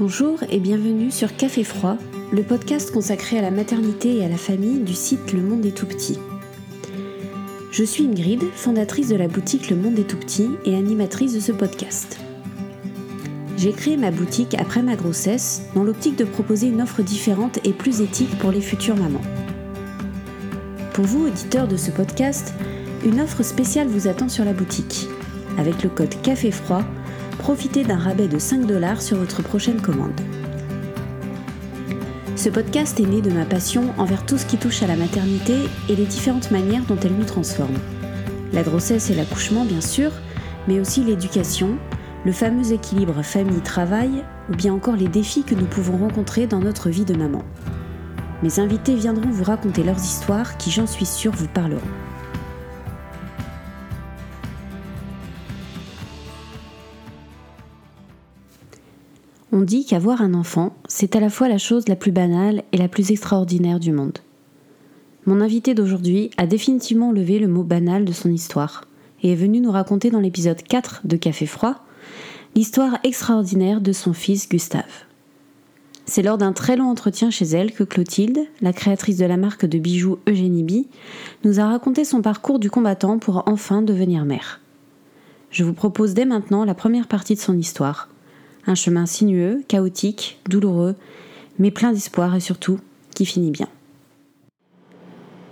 Bonjour et bienvenue sur Café Froid, le podcast consacré à la maternité et à la famille du site Le Monde est tout petit. Je suis Ingrid, fondatrice de la boutique Le Monde est tout petit et animatrice de ce podcast. J'ai créé ma boutique après ma grossesse dans l'optique de proposer une offre différente et plus éthique pour les futures mamans. Pour vous, auditeurs de ce podcast, une offre spéciale vous attend sur la boutique. Avec le code Café Froid, profitez d'un rabais de 5 dollars sur votre prochaine commande. Ce podcast est né de ma passion envers tout ce qui touche à la maternité et les différentes manières dont elle nous transforme. La grossesse et l'accouchement, bien sûr, mais aussi l'éducation, le fameux équilibre famille-travail ou bien encore les défis que nous pouvons rencontrer dans notre vie de maman. Mes invités viendront vous raconter leurs histoires qui, j'en suis sûre, vous parleront. On dit qu'avoir un enfant, c'est à la fois la chose la plus banale et la plus extraordinaire du monde. Mon invité d'aujourd'hui a définitivement levé le mot banal de son histoire et est venu nous raconter dans l'épisode 4 de Café Froid l'histoire extraordinaire de son fils Gustave. C'est lors d'un très long entretien chez elle que Clotilde, la créatrice de la marque de bijoux Eugénie B, nous a raconté son parcours du combattant pour enfin devenir mère. Je vous propose dès maintenant la première partie de son histoire. Un chemin sinueux, chaotique, douloureux, mais plein d'espoir et surtout qui finit bien.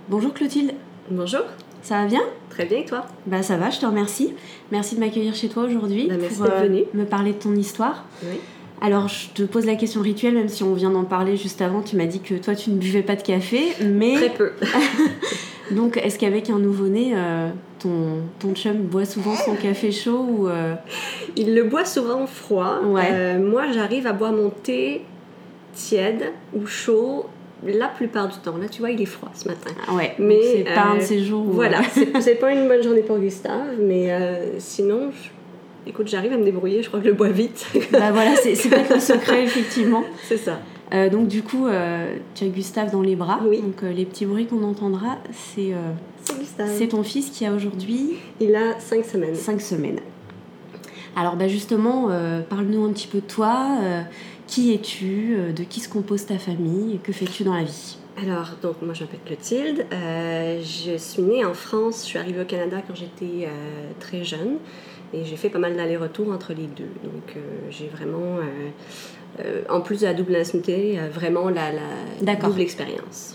Bonjour Clotilde. Bonjour. Ça va bien? Très bien et toi? Bah ça va, je te remercie. Merci de m'accueillir chez toi aujourd'hui Bah, merci pour euh, me parler de ton histoire. Oui. Alors je te pose la question rituelle, même si on vient d'en parler juste avant, tu m'as dit que toi tu ne buvais pas de café, mais Très peu. donc est-ce qu'avec un nouveau-né, euh, ton, ton chum boit souvent son café chaud ou euh, Il le boit souvent froid. Ouais. Euh, moi, j'arrive à boire mon thé tiède ou chaud la plupart du temps. Là, tu vois, il est froid ce matin. ah ouais, Mais, c'est pas un de ces jours où Voilà, c'est pas une bonne journée pour Gustave, mais sinon, je- écoute, j'arrive à me débrouiller. Je crois que je le bois vite. bah voilà, c'est c'est peut-être le secret effectivement. c'est ça. Euh, donc du coup, euh, tu as Gustave dans les bras, Oui. donc euh, les petits bruits qu'on entendra, c'est C'est Gustave. c'est ton fils qui a aujourd'hui Il a 5 semaines. 5 semaines. Alors bah justement, parle-nous un petit peu de toi. qui es-tu De qui se compose ta famille et Que fais-tu dans la vie? Alors, donc moi je m'appelle Clotilde. Je suis née en France. Je suis arrivée au Canada quand j'étais très jeune. Et j'ai fait pas mal d'allers-retours entre les deux. Donc j'ai vraiment, euh, euh, en plus de la double nationalité, euh, vraiment la, la D'accord. double expérience.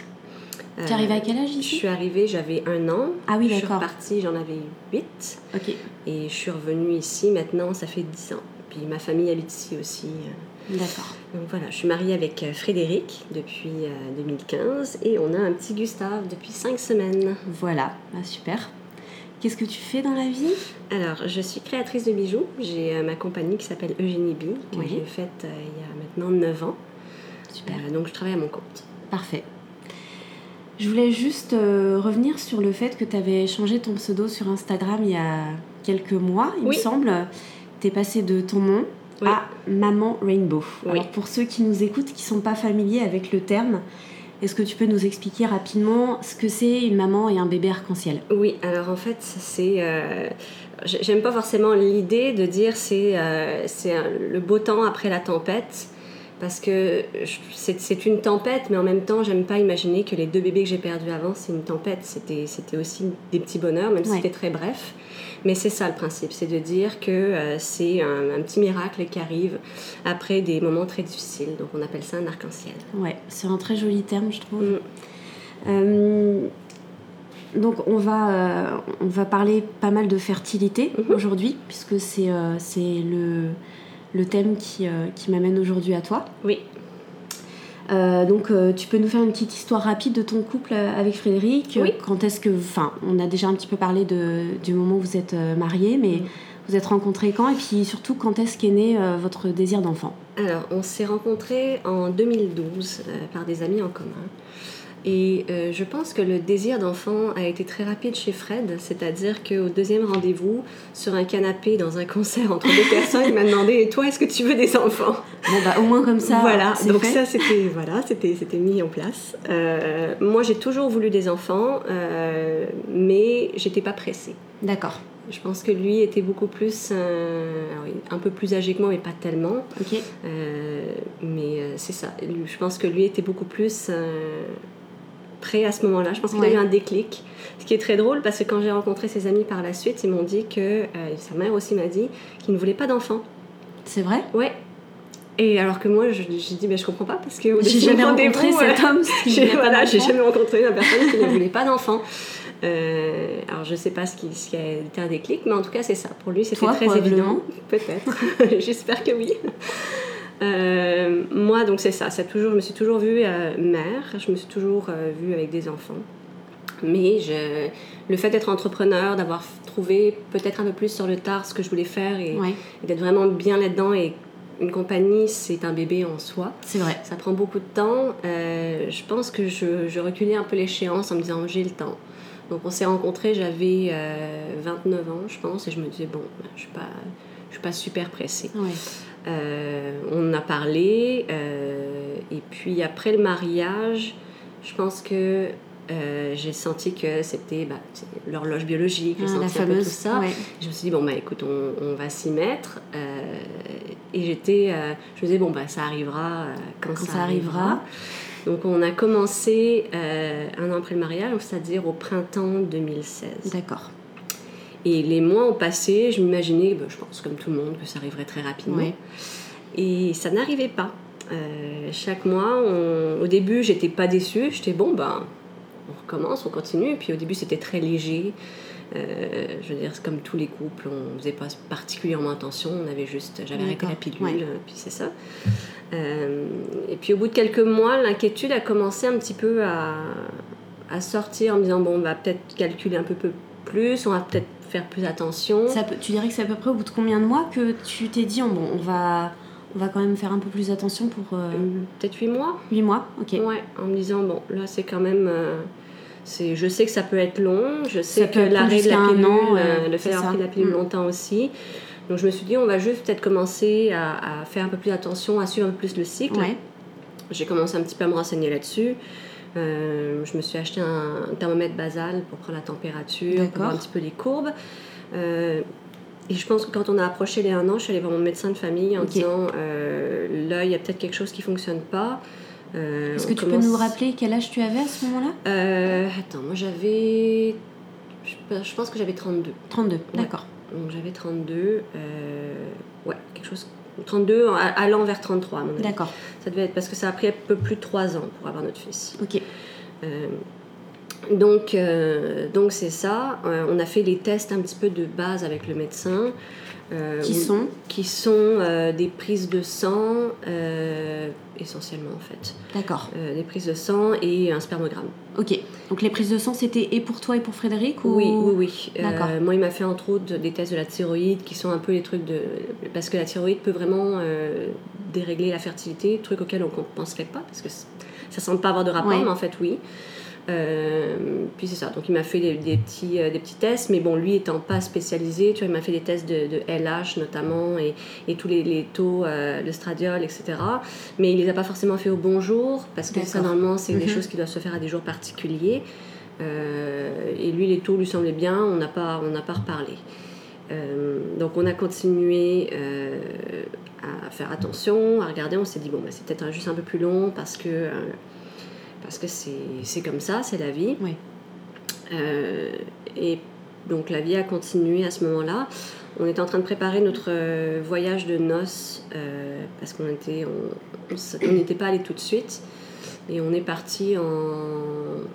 Tu es arrivée à quel âge Je ici suis arrivée, j'avais un an. Ah oui, Je suis d'accord. repartie, j'en avais huit. Ok, Et je suis revenue ici maintenant, ça fait dix ans. Puis ma famille habite ici aussi. euh, d'accord. donc voilà, je suis mariée avec euh, Frédéric depuis euh, 2015 et on a un petit Gustave depuis 5 semaines. Voilà, ah, super. Qu'est-ce que tu fais dans la vie? Alors, je suis créatrice de bijoux. J'ai euh, ma compagnie qui s'appelle Eugénie B, que Oui. j'ai faite euh, il y a maintenant 9 ans. Super, Euh, donc je travaille à mon compte. parfait. Je voulais juste revenir sur le fait que tu avais changé ton pseudo sur Instagram il y a quelques mois, il me semble. Tu es passé de ton nom Oui. à Maman Rainbow. Oui. Alors pour ceux qui nous écoutent, qui sont pas familiers avec le terme, est-ce que tu peux nous expliquer rapidement ce que c'est une maman et un bébé arc-en-ciel? Oui, alors en fait, c'est. euh, j'ai- J'aime pas forcément l'idée de dire c'est euh, le beau temps après la tempête. Parce que c'est une tempête, mais en même temps, j'aime pas imaginer que les deux bébés que j'ai perdus avant, c'est une tempête. C'était aussi des petits bonheurs, même si c'était très bref. Mais c'est ça le principe, c'est de dire que euh, c'est un, un petit miracle qui arrive après des moments très difficiles. Donc on appelle ça un arc-en-ciel. Ouais, c'est un très joli terme, je trouve. Mm. Euh, donc on va, euh, on va parler pas mal de fertilité Mhm. aujourd'hui, puisque c'est c'est le, le thème qui, euh, qui m'amène aujourd'hui à toi. Oui. Euh, donc euh, tu peux nous faire une petite histoire rapide de ton couple euh, avec Frédéric Oui. Quand est-ce que... Enfin, on a déjà un petit peu parlé de, du moment où vous êtes mariés, mais Mhm. vous êtes rencontrés quand? Et puis surtout, quand est-ce qu'est né votre désir d'enfant? Alors, on s'est rencontrés en 2012 euh, par des amis en commun. Et euh, je pense que le désir d'enfant a été très rapide chez Fred, c'est-à-dire qu'au deuxième rendez-vous, sur un canapé dans un concert entre deux personnes, il m'a demandé Et toi, est-ce que tu veux des enfants? Bon, bah au moins comme ça, Voilà, donc fait. ça c'était voilà, mis en place. Euh, moi, j'ai toujours voulu des enfants, euh, mais j'étais pas pressée. D'accord. Je pense que lui était beaucoup plus. euh, il- un peu plus âgé que moi, mais pas tellement. Ok. Euh, mais euh, c'est ça. Je pense que lui était beaucoup plus prêt à ce moment-là. Je pense qu'il Ouais. a eu un déclic. Ce qui est très drôle parce que quand j'ai rencontré ses amis par la suite, ils m'ont dit que. euh, sa mère aussi m'a dit qu'il ne voulait pas d'enfant. C'est vrai? Ouais. Et alors que moi, je- j'ai dit, mais je comprends pas parce que. J'ai jamais rencontré cet homme j'ai voilà, j'ai jamais rencontré une personne qui ne voulait pas d'enfant. Euh, alors je sais pas ce qui, ce qui a été un déclic, mais en tout cas c'est ça. Pour lui c'était très évident. Peut-être. J'espère que oui. Euh, moi donc c'est ça. ça toujours, je me suis toujours vue euh, mère. Je me suis toujours euh, vue avec des enfants. Mais je, le fait d'être entrepreneur, d'avoir trouvé peut-être un peu plus sur le tard ce que je voulais faire et, Ouais, et d'être vraiment bien là-dedans et une compagnie c'est un bébé en soi. c'est vrai. Ça prend beaucoup de temps. Je pense que je, je reculais un peu l'échéance en me disant j'ai le temps. Donc on s'est rencontrés, j'avais euh, 29 ans, je pense, et je me disais bon, je suis pas, je suis pas super pressée. Ouais. Euh, on a parlé, euh, et puis après le mariage, je pense que euh, j'ai senti que c'était bah, l'horloge biologique, Ah, la senti un peu fameuse. tout ça. ouais. Je me suis dit, bon, bah écoute, on, on va s'y mettre. Et j'étais, je me disais, bon, bah ça arrivera quand, Quand ça, ça arrivera. arrivera. Donc on a commencé un an après le mariage, c'est-à-dire au printemps 2016. D'accord. Et les mois ont passé, je m'imaginais, bah, je pense comme tout le monde, que ça arriverait très rapidement. Ouais. Et ça n'arrivait pas. Euh, chaque mois, on- au début, j'étais pas déçue. J'étais bon, ben, on recommence, on continue. Puis au début, c'était très léger. Euh, je veux dire, comme tous les couples, on faisait pas particulièrement attention. On avait juste, j'avais arrêté la pilule, ouais. euh, puis c'est ça. Euh, et puis au bout de quelques mois, l'inquiétude a commencé un petit peu à, à sortir en me disant bon, on va peut-être calculer un peu, peu plus, on va peut-être faire plus attention. Ça peut- tu dirais que c'est à peu près au bout de combien de mois que tu t'es dit, oh, bon, on va, on va quand même faire un peu plus attention pour Euh, Peut-être huit mois. 8 mois Ok. Ouais, en me disant, bon, là, c'est quand même. euh, c'est, je sais que ça peut être long, je sais Ça que l'arrêt de jusqu'à la pilule, an, euh, euh, le fait d'avoir la pilule longtemps aussi. Donc je me suis dit, on va juste peut-être commencer à, à faire un peu plus attention, à suivre un peu plus le cycle. Ouais. J'ai commencé un petit peu à me renseigner là-dessus. Euh, je me suis acheté un, thermomètre basal pour prendre la température, pour voir un petit peu les courbes. Euh, et je pense que quand on a approché les 1 an, je suis allée voir mon médecin de famille en disant euh, là, il y a peut-être quelque chose qui fonctionne pas. Euh, Est-ce que tu commence- peux nous rappeler quel âge tu avais à ce moment-là? Attends, moi j'avais. Je pense que j'avais 32. 32, d'accord. Donc j'avais 32. euh, Ouais, quelque chose. 32 en- allant vers 33 à mon avis. D'accord, Ça devait être parce que ça a pris un peu plus de 3 ans pour avoir notre fils. ok. Euh, donc, euh, donc c'est ça. Euh, on a fait les tests un petit peu de base avec le médecin. Euh, Qui où- sont Qui sont euh, des prises de sang, euh, essentiellement en fait. D'accord, des prises de sang et un spermogramme. ok. Donc les prises de sang, c'était et pour toi et pour Frédéric ou... Oui, oui, oui. D'accord. moi, il m'a fait entre autres des tests de la thyroïde qui sont un peu les trucs de. Parce que la thyroïde peut vraiment dérégler la fertilité, truc auquel on ne penserait pas, parce que ça semble pas avoir de rapport, Ouais. mais en fait, oui. Euh, puis c'est ça, donc il m'a fait des, des petits, euh, des petits tests, mais bon, lui étant pas spécialisé, tu vois, il m'a fait des tests de, de LH notamment et, et tous les, les taux, euh, le stradiol, etc. Mais il les a pas forcément fait au bon jour, parce que ça, normalement, c'est des Mhm. choses qui doivent se faire à des jours particuliers. Euh, et lui, les taux lui semblaient bien, on n'a pas, on n'a pas reparlé. Euh, donc on a continué euh, à faire attention, à regarder. On s'est dit bon, bah, c'est peut-être juste un peu plus long parce que euh, parce que c'est comme ça, c'est la vie. Oui. Euh, et donc la vie a continué à ce moment-là. On était en train de préparer notre euh, voyage de noces euh, parce qu'on était on- on n'était pas allé tout de suite. Et on est parti en.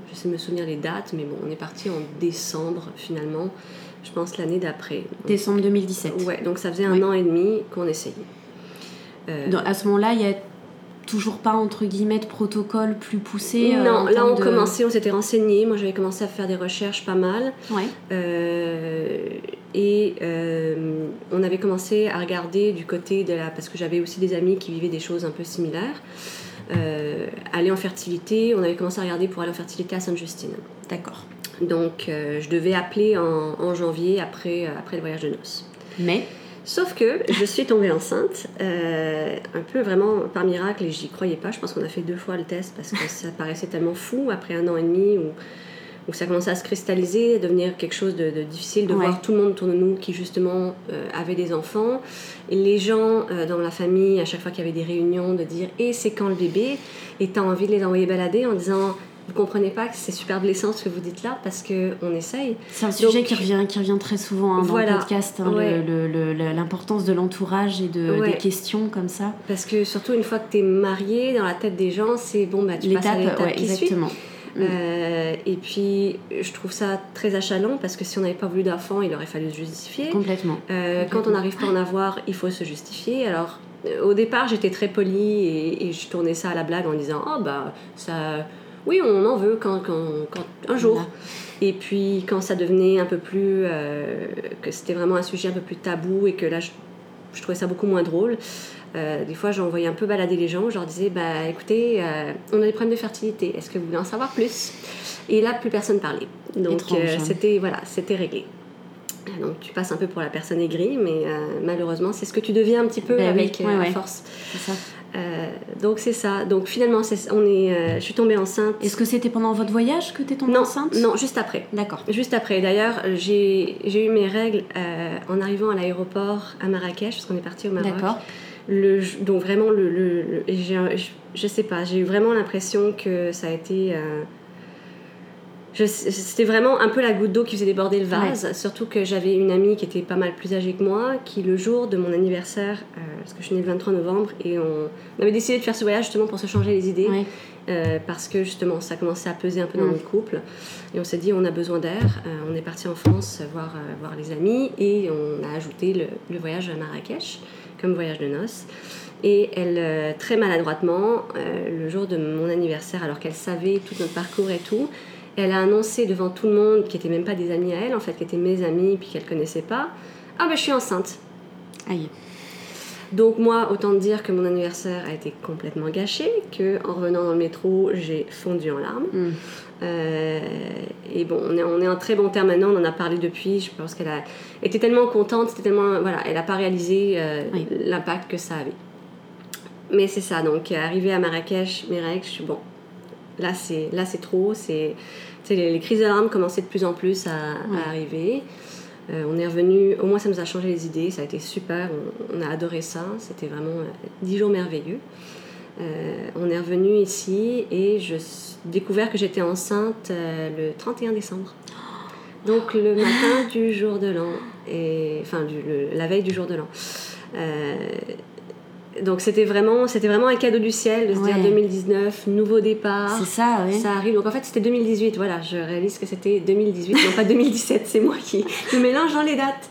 J'essaie de me souvenir les dates, mais bon, on est parti en décembre finalement, je pense l'année d'après. Décembre 2017. Ouais, donc ça faisait un Oui. an et demi qu'on essayait. Euh, Donc, à ce moment-là, il y a toujours pas, entre guillemets, de protocole plus poussé euh, non, là on de- commençait, on s'était renseigné. Moi j'avais commencé à faire des recherches pas mal. Ouais, Euh, et euh, on avait commencé à regarder du côté de la. Parce que j'avais aussi des amis qui vivaient des choses un peu similaires. Aller en fertilité, on avait commencé à regarder pour aller en fertilité à Sainte-Justine. d'accord. Donc je devais appeler en, en janvier après, après le voyage de noces. Mais, Sauf que je suis tombée enceinte, euh, un peu vraiment par miracle, et j'y croyais pas. Je pense qu'on a fait deux fois le test parce que ça paraissait tellement fou après un an et demi où, où ça commençait à se cristalliser, à devenir quelque chose de, difficile, de voir tout le monde autour de nous qui justement avait des enfants. Et les gens dans la famille, à chaque fois qu'il y avait des réunions, de dire Et c'est quand le bébé Et tu as envie de les envoyer balader en disant vous comprenez pas que c'est super blessant ce que vous dites là parce que on essaye. C'est un sujet qui revient qui revient très souvent hein, dans le podcast, hein, l'importance de l'entourage et de, des questions comme ça. Parce que surtout une fois que tu es marié, dans la tête des gens, c'est bon bah tu passes à l'étape qui exactement. Suit. Euh, et puis, je trouve ça très achalant parce que si on n'avait pas voulu d'enfant, il aurait fallu se justifier. Complètement. Euh, quand on n'arrive pas à en avoir, il faut se justifier. Alors, au départ, j'étais très polie et, et, je tournais ça à la blague en disant Oh, bah, ça oui, on en veut quand, un jour. Et puis quand ça devenait un peu plus, euh, que c'était vraiment un sujet un peu plus tabou et que là je, trouvais ça beaucoup moins drôle, euh, des fois j'envoyais un peu balader les gens, je leur disais, bah écoutez, euh, on a des problèmes de fertilité, est-ce que vous voulez en savoir plus? Et là plus personne parlait. Donc hein. c'était voilà, c'était réglé. Donc tu passes un peu pour la personne aigrie, mais malheureusement c'est ce que tu deviens un petit peu ben avec la force. Ça. Euh, donc c'est ça. Donc finalement, on est, euh, je suis tombée enceinte. Est-ce que c'était pendant votre voyage que tu es tombée enceinte? Non, juste après. D'accord. Juste après. D'ailleurs, j'ai eu mes règles euh, en arrivant à l'aéroport à Marrakech, parce qu'on est parti au Maroc. D'accord. Donc vraiment, le, le, je, je sais pas, j'ai eu vraiment l'impression que ça a été c'était vraiment un peu la goutte d'eau qui faisait déborder le vase. Surtout que j'avais une amie qui était pas mal plus âgée que moi, qui le jour de mon anniversaire, euh, parce que je suis née le 23 novembre, et on, avait décidé de faire ce voyage justement pour se changer les idées, euh, parce que justement ça commençait à peser un peu dans mm. notre couple. Et on s'est dit on a besoin d'air. Euh, on est parti en France voir, voir les amis, et on a ajouté le, le, voyage à Marrakech comme voyage de noces. Et elle, très maladroitement, le jour de mon anniversaire, alors qu'elle savait tout notre parcours et tout, elle a annoncé devant tout le monde, qui n'étaient même pas des amis à elle, en fait, qui étaient mes amis, puis qu'elle connaissait pas, ah ben je suis enceinte. Aïe. Donc moi, autant dire que mon anniversaire a été complètement gâché, que en revenant dans le métro, j'ai fondu en larmes. Hmm. Euh, et bon, on est, on est en très bon terme maintenant, on en a parlé depuis, je pense qu'elle a été tellement contente, c'était tellement... Voilà, elle n'a pas réalisé euh, l'impact que ça avait. Mais c'est ça, donc arrivé à Marrakech, règles, je suis bon, là c'est là c'est trop c'est les, crises d'alarme commençaient de plus en plus à, arriver. Euh, on est revenu, au moins ça nous a changé les idées, ça a été super, on, a adoré ça, c'était vraiment euh, dix jours merveilleux. Euh, on est revenu ici et je découvert que j'étais enceinte le 31 décembre. Donc le matin du jour de l'an, et enfin du, la veille du jour de l'an donc c'était vraiment, c'était vraiment un cadeau du ciel de se dire 2019, nouveau départ. C'est ça, oui. Ça arrive. Donc en fait c'était 2018, voilà, je réalise que c'était 2018, non pas 2017, c'est moi qui me mélange dans les dates.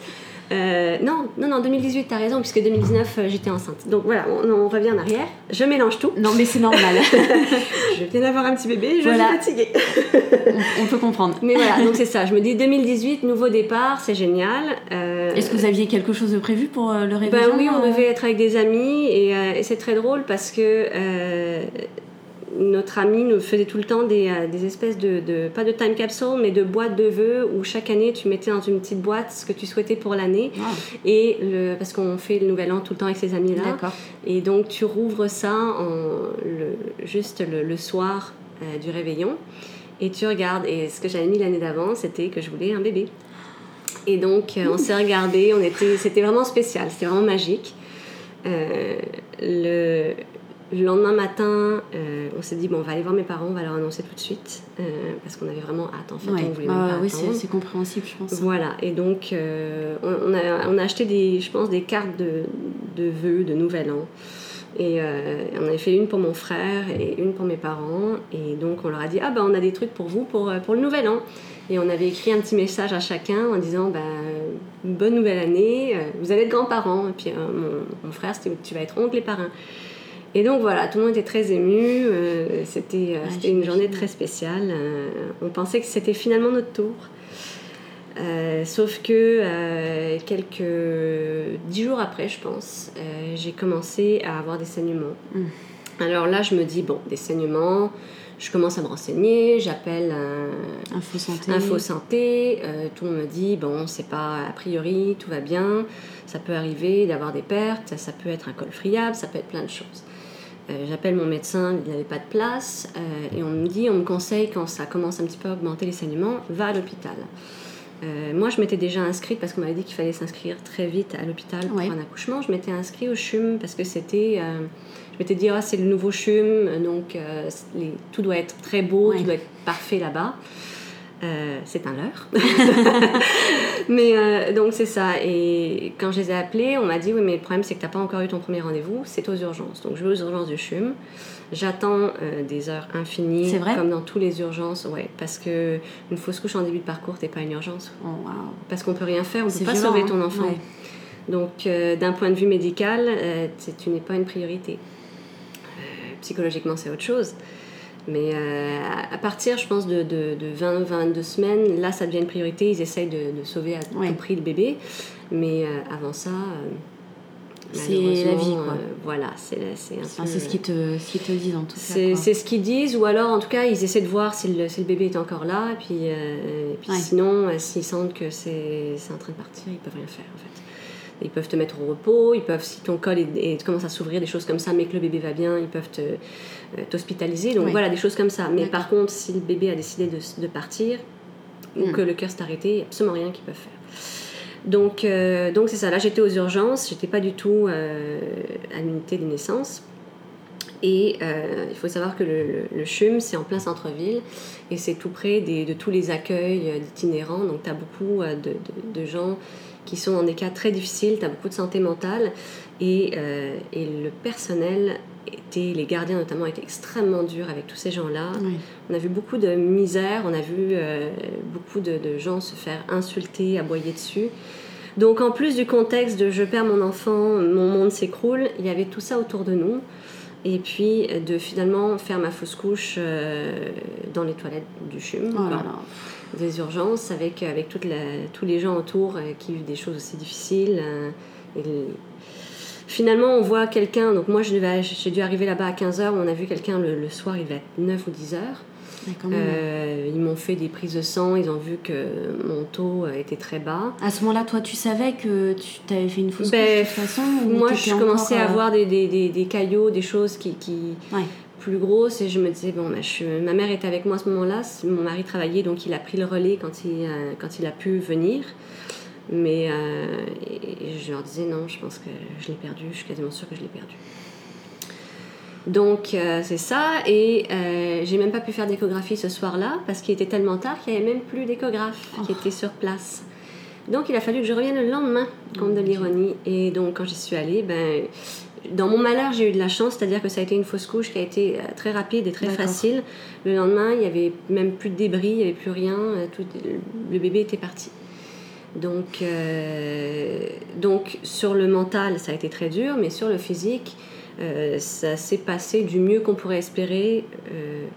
Euh, non, non, non, 2018, t'as raison, puisque 2019, euh, j'étais enceinte. Donc voilà, on, revient en arrière. Je mélange tout. Non, mais c'est normal. je viens d'avoir un petit bébé, je suis fatiguée. on, peut comprendre. Mais voilà, donc c'est ça. Je me dis 2018, nouveau départ, c'est génial. Euh, Est-ce que vous aviez quelque chose de prévu pour le réveillon ben Oui, on devait être avec des amis et, et c'est très drôle parce que notre ami nous faisait tout le temps des, euh, des espèces de, pas de time capsule, mais de boîtes de vœux où chaque année tu mettais dans une petite boîte ce que tu souhaitais pour l'année. Et le, parce qu'on fait le nouvel an tout le temps avec ces amis-là. Et donc tu rouvres ça en, le, juste le, soir euh, du réveillon et tu regardes. Et ce que j'avais mis l'année d'avant, c'était que je voulais un bébé. Et donc euh, on s'est regardé, on était, c'était vraiment spécial, c'était vraiment magique. le, le lendemain matin, euh, on s'est dit, bon, on va aller voir mes parents, on va leur annoncer tout de suite, euh, parce qu'on avait vraiment hâte, en fait, on voulait ah Oui, c'est compréhensible, je pense. Voilà, et donc, euh, on, a, on, a, acheté, des, je pense, des cartes de, de vœux, de Nouvel An, et on avait fait une pour mon frère et une pour mes parents, et donc on leur a dit, ah ben, on a des trucs pour vous pour, pour le Nouvel An. Et on avait écrit un petit message à chacun en disant bah, bonne nouvelle année, vous allez être grands-parents. Et puis mon, mon frère, c'était tu vas être oncle et parrain. Et donc voilà, tout le monde était très ému. Euh, c'était euh, c'était une journée très spéciale. Euh, on pensait que c'était finalement notre tour. sauf que quelques dix jours après, je pense, j'ai commencé à avoir des saignements. Mm. Alors là, je me dis, bon, des saignements, je commence à me renseigner, j'appelle Info Santé. Info Santé tout le monde me dit, bon, c'est pas a priori, tout va bien, ça peut arriver d'avoir des pertes, ça peut être un col friable, ça peut être plein de choses. J'appelle mon médecin, il n'avait pas de place, et on me dit, on me conseille quand ça commence un petit peu à augmenter les saignements, va à l'hôpital. moi, je m'étais déjà inscrite parce qu'on m'avait dit qu'il fallait s'inscrire très vite à l'hôpital pour un accouchement. Je m'étais inscrite au CHUM parce que c'était. je m'étais dit, ah, c'est le nouveau CHUM, donc tout doit être très beau, tout doit être parfait là-bas. Euh, c'est un leurre. mais euh, donc c'est ça. Et quand je les ai appelés, on m'a dit oui, mais le problème c'est que tu n'as pas encore eu ton premier rendez-vous, c'est aux urgences. Donc je vais aux urgences du CHUM. J'attends euh, des heures infinies, vrai? comme dans toutes les urgences, ouais, parce que une fausse couche en début de parcours, t'es pas une urgence. Oh, parce qu'on peut rien faire, on peut pas sauver ton hein. enfant. Donc d'un point de vue médical, tu n'es pas une priorité. psychologiquement, c'est autre chose. Mais euh, à partir, je pense, de, de, 20-22 semaines, là, ça devient une priorité. Ils essayent de, sauver à tout prix le bébé. Mais euh, avant ça, euh, c'est la vie, quoi. voilà, c'est C'est ce qu'ils te, ce te disent, en tout cas. C'est ce qu'ils disent, ou alors, en tout cas, ils essaient de voir si le, si le bébé est encore là. Et puis, puis sinon, s'ils sentent que c'est en train de partir, ils peuvent rien faire, en fait. Ils peuvent te mettre au repos, ils peuvent, si ton col est, commence à s'ouvrir, des choses comme ça, mais que le bébé va bien, ils peuvent euh, t'hospitaliser. Donc voilà, des choses comme ça. Mais par contre, si le bébé a décidé de, partir, ou hmm. que le cœur s'est arrêté, il n'y a absolument rien qu'ils peuvent faire. Donc euh, donc c'est ça. Là, j'étais aux urgences, j'étais pas du tout euh, à l'unité des naissances. Et il faut savoir que le, CHUM, c'est en plein centre-ville et c'est tout près de tous les accueils d'itinérants. Donc, tu as beaucoup de, de, gens qui sont dans des cas très difficiles, tu as beaucoup de santé mentale et, euh, et, le personnel était, les gardiens notamment, étaient extrêmement durs avec tous ces gens-là. On a vu beaucoup de misère, on a vu euh, beaucoup de, de, gens se faire insulter, aboyer dessus. Donc en plus du contexte de je perds mon enfant, mon monde s'écroule, il y avait tout ça autour de nous. Et puis de finalement faire ma fausse couche euh, dans les toilettes du CHUM. Oh des urgences avec, avec toute la, tous les gens autour euh, qui vivent des choses aussi difficiles. Euh, et finalement, on voit quelqu'un, donc moi j'ai dû arriver là-bas à 15h, on a vu quelqu'un le, soir, il va être 9 ou 10h. Euh, ils m'ont fait des prises de sang, ils ont vu que mon taux était très bas. À ce moment-là, toi, tu savais que tu avais fait une fausse ben, couche de toute façon Moi, je commençais à avoir des, des, des, des, caillots, des choses qui, qui, plus grosse et je me disais bon bah, ma mère était avec moi à ce moment-là. Mon mari travaillait donc il a pris le relais quand il euh, quand il a pu venir. Mais euh, je leur disais non je pense que je l'ai perdu je suis quasiment sûre que je l'ai perdu. Donc euh, c'est ça. Et j'ai même pas pu faire d'échographie ce soir-là parce qu'il était tellement tard qu'il n'y avait même plus d'échographe qui oh. était sur place. Donc il a fallu que je revienne le lendemain compte de l'ironie. Et donc quand j'y suis allée ben dans mon malheur, j'ai eu de la chance, c'est-à-dire que ça a été une fausse couche qui a été euh, très rapide et très facile. Le lendemain, il n'y avait même plus de débris, il n'y avait plus rien, euh, tout, le bébé était parti. Donc, euh, donc, sur le mental, ça a été très dur, mais sur le physique, ça s'est passé du mieux qu'on pourrait espérer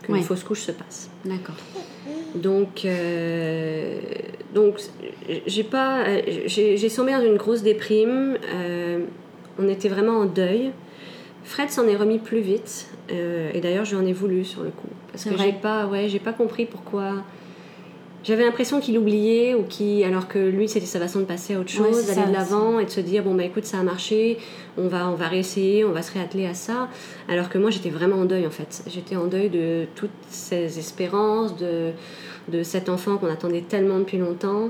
qu'une fausse couche se passe. D'accord. Donc, donc j'ai pas, j'ai sombré dans une grosse déprime on était vraiment en deuil. Fred s'en est remis plus vite. Euh, et d'ailleurs, je lui en ai voulu sur le coup. Parce que j'ai pas, ouais, j'ai pas compris pourquoi. J'avais l'impression qu'il oubliait, ou qui, alors que lui, c'était sa façon de passer à autre chose, d'aller de l'avant et de se dire bon, bah écoute, ça a marché, on va, on va réessayer, on va se réatteler à ça. Alors que moi, j'étais vraiment en deuil en fait. J'étais en deuil de toutes ces espérances, de, de cet enfant qu'on attendait tellement depuis longtemps.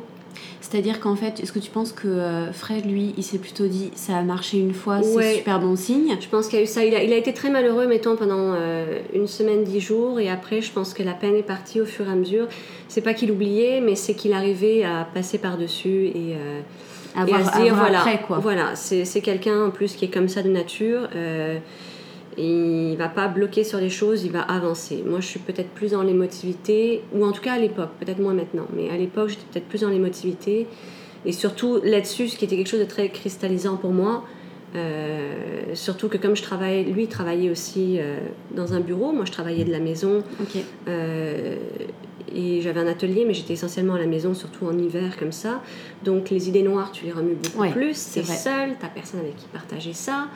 C'est-à-dire qu'en fait, est-ce que tu penses que euh, Fred, lui, il s'est plutôt dit ça a marché une fois, c'est super bon signe? Je pense qu'il y a eu ça. Il a, il a été très malheureux, mettons, pendant euh, une semaine, dix jours. Et après, je pense que la peine est partie au fur et à mesure. C'est pas qu'il oubliait, mais c'est qu'il arrivait à passer par-dessus et, euh, à, se dire voilà, quoi. voilà c'est quelqu'un en plus qui est comme ça de nature il va pas bloquer sur les choses, il va avancer. Moi, je suis peut-être plus dans l'émotivité, ou en tout cas à l'époque, peut-être moins maintenant, mais à l'époque, j'étais peut-être plus dans l'émotivité. Et surtout là-dessus, ce qui était quelque chose de très cristallisant pour moi, euh, surtout que comme je travaillais, lui travaillait aussi euh, dans un bureau, moi je travaillais de la maison. Euh, et j'avais un atelier, mais j'étais essentiellement à la maison, surtout en hiver comme ça. Donc les idées noires, tu les remues beaucoup plus. Es seul, tu personne avec qui partager ça.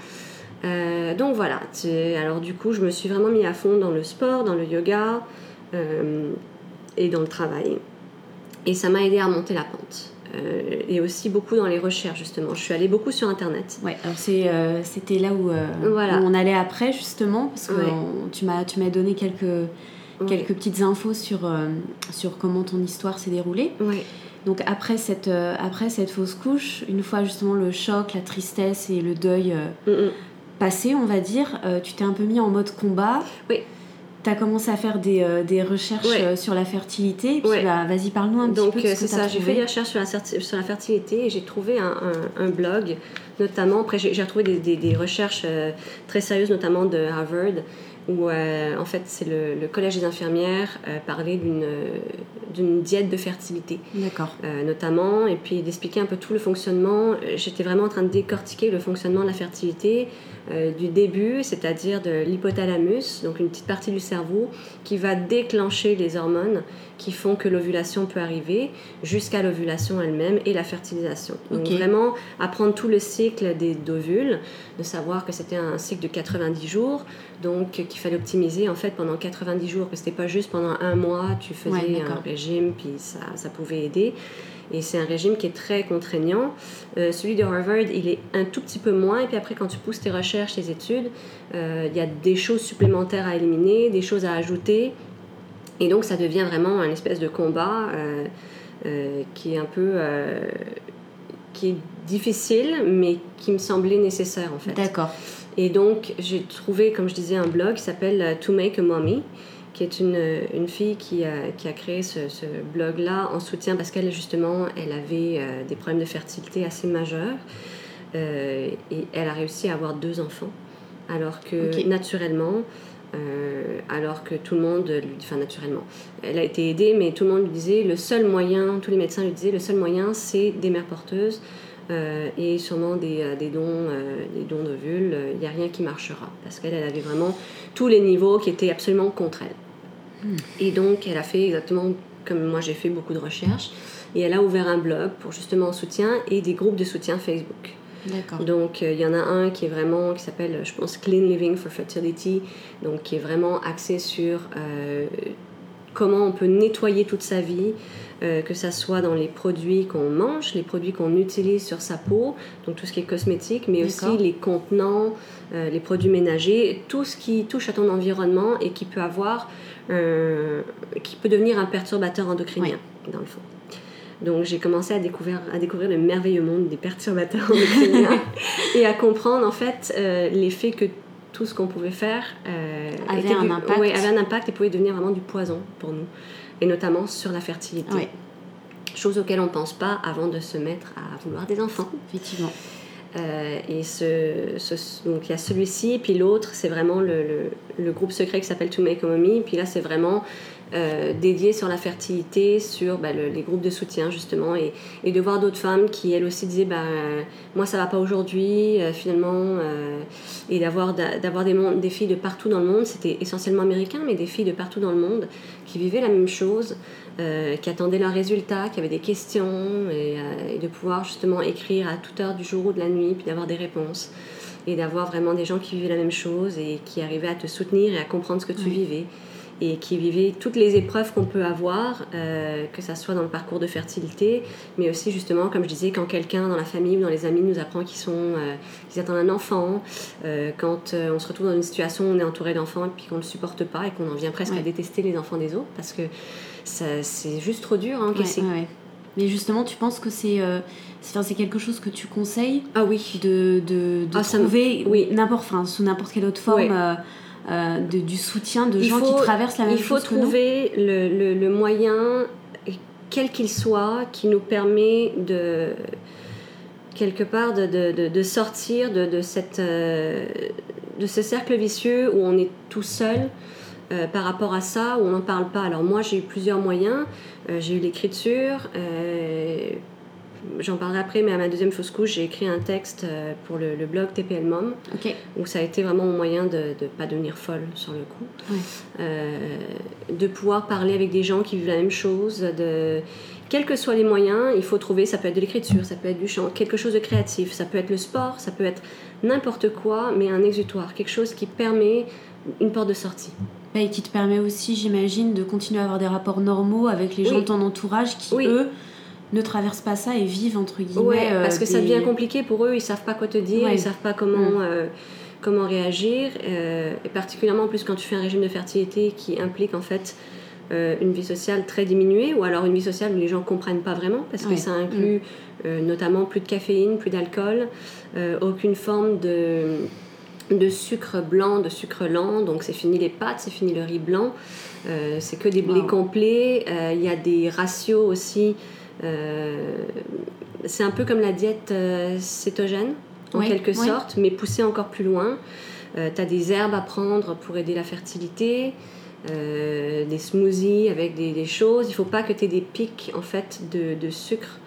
Euh, donc voilà, alors du coup, je me suis vraiment mis à fond dans le sport, dans le yoga euh, et dans le travail. Et ça m'a aidé à remonter la pente. Euh, et aussi beaucoup dans les recherches justement. Je suis allée beaucoup sur Internet. Ouais, alors c'était là où, on allait après justement, parce que tu, m'as, tu m'as donné quelques, quelques petites infos sur, sur comment ton histoire s'est déroulée. Ouais. Donc après cette, après cette fausse couche, une fois justement le choc, la tristesse et le deuil mm, mm. Passé, on va dire, tu t'es un peu mis en mode combat. Oui tu as commencé à faire des, euh, des recherches euh, sur la fertilité. Puis bah, vas-y, parle-nous un Donc, petit peu. Donc, c'est ça, j'ai fait des recherches sur la, sur la fertilité et j'ai trouvé un, un, blog, notamment. Après, j'ai retrouvé des, des, des recherches euh, très sérieuses, notamment de Harvard, où en fait, c'est le, le, Collège des infirmières parlait d'une diète de fertilité. D'accord. notamment, et puis d'expliquer un peu tout le fonctionnement. J'étais vraiment en train de décortiquer le fonctionnement de la fertilité euh, du début, c'est-à-dire de l'hypothalamus, donc une petite partie du cerveau qui va déclencher les hormones qui font que l'ovulation peut arriver jusqu'à l'ovulation elle-même et la fertilisation. Donc vraiment apprendre tout le cycle des ovules, de savoir que c'était un cycle de 90 jours, donc qu'il fallait optimiser en fait pendant 90 jours, que c'était pas juste pendant un mois tu faisais un régime puis ça, ça pouvait aider. Et c'est un régime qui est très contraignant. Euh, celui de Harvard, il est un tout petit peu moins. Et puis après, quand tu pousses tes recherches, tes études, euh, il y a des choses supplémentaires à éliminer, des choses à ajouter. Et donc, ça devient vraiment un espèce de combat euh, qui est un peu... qui est difficile, mais qui me semblait nécessaire, en fait. D'accord. Et donc, j'ai trouvé, comme je disais, un blog qui s'appelle To Make a Mommy qui est une, une fille qui a, qui a créé ce, ce blog-là en soutien parce qu'elle, justement, elle avait euh, des problèmes de fertilité assez majeurs. Euh, et elle a réussi à avoir deux enfants. Alors que, naturellement, euh, alors que tout le monde enfin naturellement, elle a été aidée, mais tout le monde lui disait le seul moyen, tous les médecins lui disaient le seul moyen, c'est des mères porteuses. et sûrement des, des dons, des dons d'ovules, il n'y a rien qui marchera parce qu'elle elle avait vraiment tous les niveaux qui étaient absolument contre elle. Et donc, elle a fait exactement comme moi j'ai fait beaucoup de recherches. Et elle a ouvert un blog pour justement en soutien et des groupes de soutien Facebook. Donc, euh, il y en a un qui est vraiment, qui s'appelle, je pense, Clean Living for Fertility, donc qui est vraiment axé sur euh, comment on peut nettoyer toute sa vie, euh, que ça soit dans les produits qu'on mange, les produits qu'on utilise sur sa peau, donc tout ce qui est cosmétique, mais aussi les contenants, les produits ménagers, tout ce qui touche à ton environnement et qui peut avoir euh, qui peut devenir un perturbateur endocrinien, dans le fond. Donc j'ai commencé à découvrir, à découvrir le merveilleux monde des perturbateurs endocriniens et à comprendre en fait euh, l'effet que tout ce qu'on pouvait faire euh, avait, un impact. avait un impact et pouvait devenir vraiment du poison pour nous, et notamment sur la fertilité. Chose auquel on ne pense pas avant de se mettre à vouloir des enfants. Effectivement. Euh, et ce, donc il y a celui-ci, puis l'autre, c'est vraiment le, le, groupe secret qui s'appelle To Make a Mommy. Puis là, c'est vraiment euh, dédié sur la fertilité, sur bah, les groupes de soutien justement, et, et de voir d'autres femmes qui elles aussi disaient bah, moi ça va pas aujourd'hui, euh, finalement, et d'avoir d'avoir des, des filles de partout dans le monde, c'était essentiellement américain, mais des filles de partout dans le monde qui vivaient la même chose. Euh, qui attendaient leurs résultats, qui avaient des questions, euh, et, de pouvoir justement écrire à toute heure du jour ou de la nuit, puis d'avoir des réponses, et d'avoir vraiment des gens qui vivaient la même chose et qui arrivaient à te soutenir et à comprendre ce que tu vivais, et qui vivaient toutes les épreuves qu'on peut avoir, euh, que ça soit dans le parcours de fertilité, mais aussi justement, comme je disais, quand quelqu'un dans la famille ou dans les amis nous apprend qu'ils sont, qu'ils attendent un enfant, quand on se retrouve dans une situation où on est entouré d'enfants et puis qu'on ne le supporte pas et qu'on en vient presque à détester les enfants des autres, parce que c'est juste trop dur hein, Mais justement, tu penses que c'est euh, c'est quelque chose que tu conseilles Ah oui. De, de, de ah, trouver oui. n'importe, sous n'importe quelle autre forme euh, euh, de, du soutien de gens qui traversent la même chose Il faut trouver le, le, le, moyen, quel qu'il soit, qui nous permet de quelque part de, de, de sortir de, cette, de ce cercle vicieux où on est tout seul euh, par rapport à ça, où on n'en parle pas. Alors moi, j'ai eu plusieurs moyens. Euh, j'ai eu l'écriture. Euh, j'en parlerai après, mais à ma deuxième fausse couche, j'ai écrit un texte pour le, blog TPL Mom, où ça a été vraiment mon moyen de ne pas devenir folle sur le coup. de pouvoir parler avec des gens qui vivent la même chose, de quels que soient les moyens, il faut trouver, ça peut être de l'écriture, ça peut être du chant, quelque chose de créatif, ça peut être le sport, ça peut être n'importe quoi, mais un exutoire, quelque chose qui permet une porte de sortie. Et qui te permet aussi, j'imagine, de continuer à avoir des rapports normaux avec les gens de ton entourage qui, eux, ne traversent pas ça et vivent entre guillemets. Ouais, parce que ça devient compliqué pour eux, ils savent pas quoi te dire, ils savent pas comment, mm. comment réagir. et particulièrement en plus quand tu fais un régime de fertilité qui implique en fait une vie sociale très diminuée ou alors une vie sociale où les gens comprennent pas vraiment parce que ça inclut mm. notamment plus de caféine, plus d'alcool, aucune forme de de sucre blanc, de sucre lent. Donc c'est fini les pâtes, c'est fini le riz blanc. Euh, c'est que des blés complets. Euh, il y a des ratios aussi. Euh, c'est un peu comme la diète cétogène, en quelque sorte, mais poussé encore plus loin. tu as des herbes à prendre pour aider la fertilité. des smoothies avec des, choses. Il ne faut pas que tu aies des pics en fait de, de sucre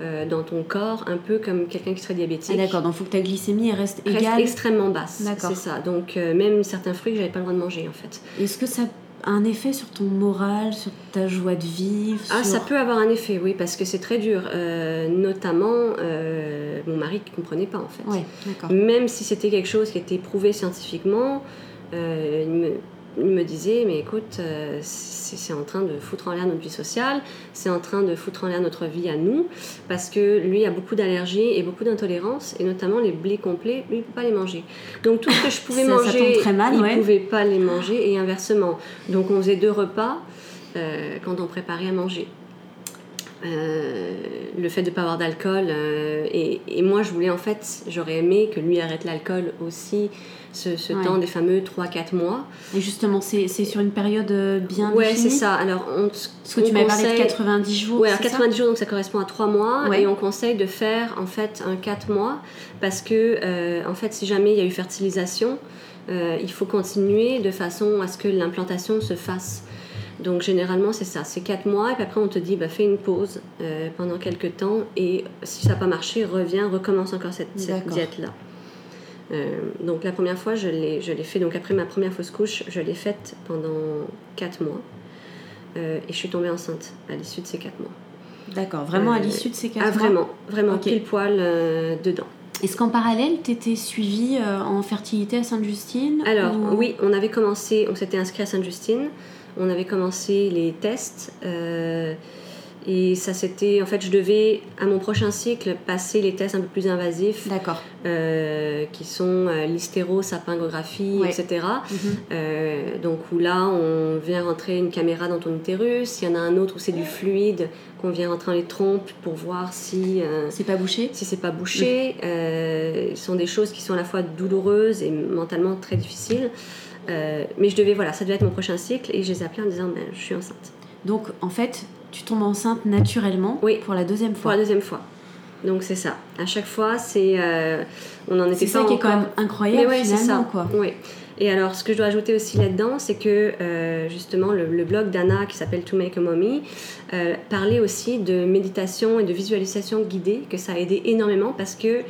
euh, dans ton corps, un peu comme quelqu'un qui serait diabétique. Ah, d'accord, donc il faut que ta glycémie reste égale. Reste extrêmement basse. C'est ça. Donc euh, même certains fruits que j'avais pas le droit de manger en fait. Est-ce que ça un effet sur ton moral, sur ta joie de vivre Ah, ça peut avoir un effet, oui, parce que c'est très dur. Euh, notamment, mon mari qui comprenait pas en fait. Ouais. Même si c'était quelque chose qui était prouvé scientifiquement, me il me disait, mais écoute, euh, c'est en train de foutre en l'air notre vie sociale, c'est en train de foutre en l'air notre vie à nous, parce que lui a beaucoup d'allergies et beaucoup d'intolérances, et notamment les blés complets, lui, il ne peut pas les manger. Donc tout ce que je pouvais manger, mal, il ne pouvait pas les manger, et inversement. Donc on faisait deux repas euh, quand on préparait à manger. Euh, le fait de ne pas avoir d'alcool. et, et, moi, je voulais en fait, j'aurais aimé que lui arrête l'alcool aussi ce, temps des fameux 3-4 mois. Et justement, c'est sur une période euh, bien ouais, c'est ça. Alors, on, Parce que tu m'as parlé de 90 jours. Oui, alors 90 jours, donc ça correspond à 3 mois. Et on conseille de faire en fait un 4 mois parce que, euh, en fait, si jamais il y a eu fertilisation, euh, il faut continuer de façon à ce que l'implantation se fasse. Donc généralement c'est ça, c'est 4 mois et puis après on te dit bah, fais une pause pendant quelques temps et si ça n'a pas marché, reviens, recommence encore cette diète-là. Euh, donc la première fois, je l'ai, fait, donc après ma première fausse couche, je l'ai faite pendant 4 mois. Euh, et je suis tombée enceinte à l'issue de ces 4 mois. D'accord, vraiment à euh, l'issue de ces 4 ah, mois Vraiment, vraiment, pile poil dedans. Est-ce qu'en parallèle, tu étais suivie en fertilité à Sainte-Justine Alors, oui, on avait commencé, on s'était inscrit à Sainte-Justine, on avait commencé les tests. Et ça, c'était. En fait, je devais, à mon prochain cycle, passer les tests un peu plus invasifs. D'accord. Euh, qui sont euh, l'hystéro, sapingographie, etc. Mhm. Euh, donc, où là, on vient rentrer une caméra dans ton utérus. Il y en a un autre où c'est du fluide, qu'on vient rentrer dans les trompes pour voir si. c'est pas bouché? Si c'est pas bouché. ce sont des choses qui sont à la fois douloureuses et mentalement très difficiles. Mais je devais, voilà, ça devait être mon prochain cycle. Et je les ai appelés en disant, ben, je suis enceinte. Donc, en fait, tu tombes enceinte naturellement pour la deuxième fois. Pour la deuxième fois. Donc c'est ça. À chaque fois, c'est euh, on en était C'est ça qui est quand même incroyable ouais, finalement, ça. quoi. Oui. Et alors, ce que je dois ajouter aussi là-dedans, c'est que euh, justement le, blog d'Anna qui s'appelle To Make a Mommy euh, parlait aussi de méditation et de visualisation guidée, que ça a aidé énormément parce que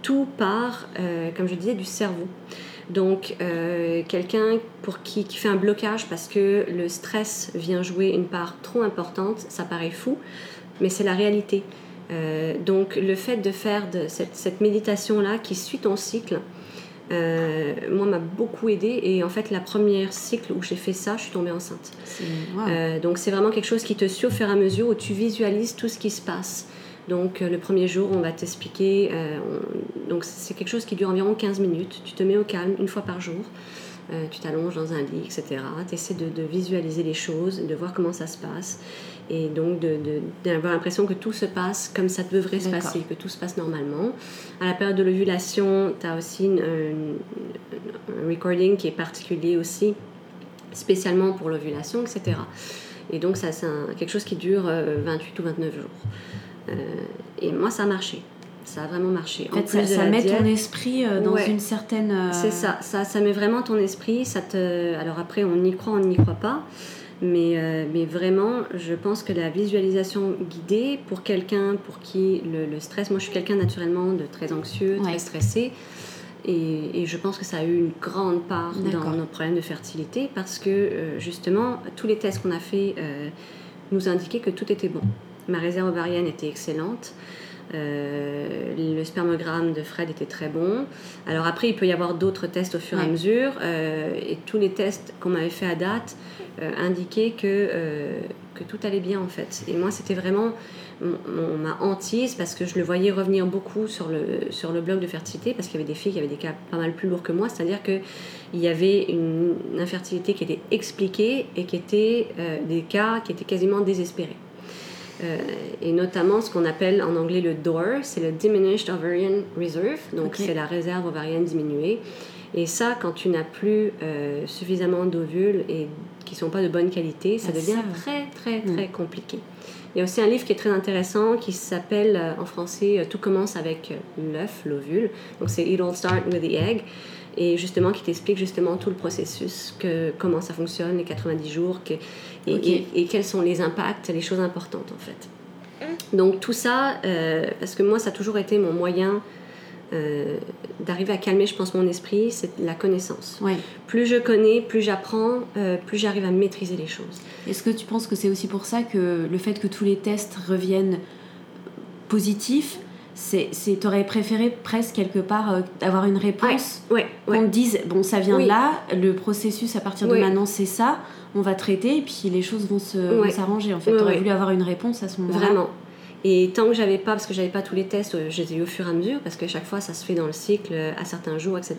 tout part, comme je disais, du cerveau. Donc, euh, quelqu'un pour qui, qui fait un blocage parce que le stress vient jouer une part trop importante, ça paraît fou, mais c'est la réalité. Euh, donc, le fait de faire de cette, cette méditation-là qui suit ton cycle, euh, moi, m'a beaucoup aidé. Et en fait, la première cycle où j'ai fait ça, je suis tombée enceinte. donc, c'est vraiment quelque chose qui te suit au fur et à mesure, où tu visualises tout ce qui se passe. Donc euh, le premier jour, on va t'expliquer. Euh, donc c'est quelque chose qui dure environ 15 minutes. Tu te mets au calme une fois par jour. Euh, tu t'allonges dans un lit, etc. Tu essaies de, visualiser les choses, de voir comment ça se passe. Et donc d'avoir l'impression que tout se passe comme ça devrait se passer, que tout se passe normalement. À la période de l'ovulation, tu as aussi un recording qui est particulier aussi, spécialement pour l'ovulation, etc. Et donc ça c'est quelque chose qui dure 28 ou 29 jours. Euh, et moi, ça a marché. Ça a vraiment marché. En, fait, ça, met ton esprit euh, dans une certaine. Euh, C'est ça, ça, ça met vraiment ton esprit. Ça te... Alors après, on y croit, on n'y croit pas. Mais, mais, vraiment, je pense que la visualisation guidée, pour quelqu'un pour qui le, stress, moi je suis quelqu'un naturellement de très anxieux, très stressé, et, et, je pense que ça a eu une grande part dans nos problèmes de fertilité parce que justement, tous les tests qu'on a fait nous indiquaient que tout était bon. Ma réserve ovarienne était excellente. le spermogramme de Fred était très bon. Alors après, il peut y avoir d'autres tests au fur et à mesure. et tous les tests qu'on m'avait fait à date indiquaient que, que tout allait bien en fait. Et moi, c'était vraiment ma hantise parce que je le voyais revenir beaucoup sur le, sur le blog de fertilité parce qu'il y avait des filles qui avaient des cas pas mal plus lourds que moi. C'est-à-dire qu'il y avait une infertilité qui était expliquée et qui était euh, des cas qui étaient quasiment désespérés. Euh, et notamment ce qu'on appelle en anglais le DOR, c'est le Diminished Ovarian Reserve, donc c'est la réserve ovarienne diminuée. Et ça, quand tu n'as plus euh, suffisamment d'ovules et qui ne sont pas de bonne qualité, ça ah, devient très très très mm. compliqué. Il y a aussi un livre qui est très intéressant qui s'appelle euh, en français Tout commence avec l'œuf, l'ovule. Donc c'est It All Start with the Egg. Et justement, qui t'explique justement tout le processus, que, comment ça fonctionne, les 90 jours, que, et, et, quels sont les impacts, les choses importantes en fait. Mmh. Donc tout ça, parce que moi, ça a toujours été mon moyen euh, d'arriver à calmer, je pense, mon esprit, c'est la connaissance. Plus je connais, plus j'apprends, euh, plus j'arrive à maîtriser les choses. Est-ce que tu penses que c'est aussi pour ça que le fait que tous les tests reviennent positifs, c'est, tu aurais préféré presque quelque part euh, avoir une réponse ouais, ouais, te dise bon ça vient de là le processus à partir de maintenant c'est ça on va traiter et puis les choses vont, s'arranger en fait. Tu aurais voulu avoir une réponse à ce moment-là. Vraiment. Et tant que j'avais pas, parce que j'avais pas tous les tests, euh, j'étais au fur et à mesure, parce que chaque fois ça se fait dans le cycle euh, à certains jours, etc.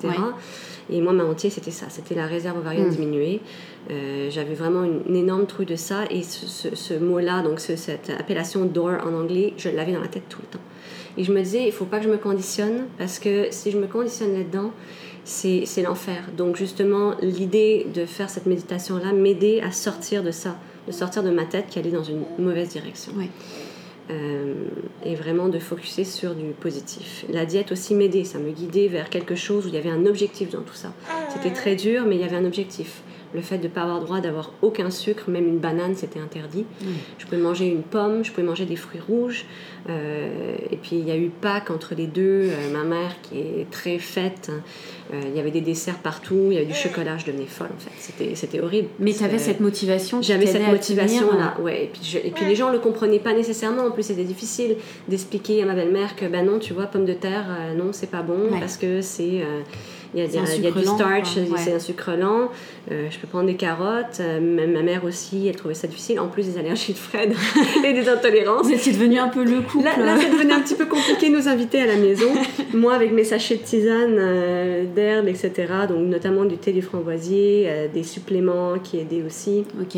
Et moi, ma entier, c'était ça, c'était la réserve ovarienne mm. diminuée. Euh, j'avais vraiment une, énorme trouille de ça, et ce, mot-là, donc cette appellation door en anglais, je l'avais dans la tête tout le temps. Et je me disais, il faut pas que je me conditionne, parce que si je me conditionne là-dedans, c'est l'enfer. Donc justement, l'idée de faire cette méditation-là m'aidait à sortir de ça, de sortir de ma tête qui allait dans une mauvaise direction. Euh, et vraiment de focuser sur du positif. La diète aussi m'aidait, ça me guidait vers quelque chose où il y avait un objectif dans tout ça. C'était très dur, mais il y avait un objectif le fait de ne pas avoir droit d'avoir aucun sucre, même une banane, c'était interdit. Je pouvais manger une pomme, je pouvais manger des fruits rouges. Euh, et puis il y a eu Pâques entre les deux. Euh, ma mère, qui est très faite, il y avait des desserts partout, il y avait du chocolat, je devenais folle en fait. C'était horrible. Mais tu avais cette motivation J'avais cette motivation-là, ouais. Et puis, et puis les gens ne le comprenaient pas nécessairement. En plus, c'était difficile d'expliquer à ma belle-mère que, ben non, tu vois, pomme de terre, non, c'est pas bon parce que c'est il y a, il y a du starch, c'est un sucre lent. Euh, je peux prendre des carottes. Euh, ma mère aussi, elle trouvait ça difficile. En plus des allergies de Fred et des intolérances. C'est devenu un peu le couple. Là, là c'est devenu un petit peu compliqué nous inviter à la maison. Moi, avec mes sachets de tisane, euh, d'herbe, etc. Donc, notamment du thé du framboisier, des suppléments qui aidaient aussi. Ok.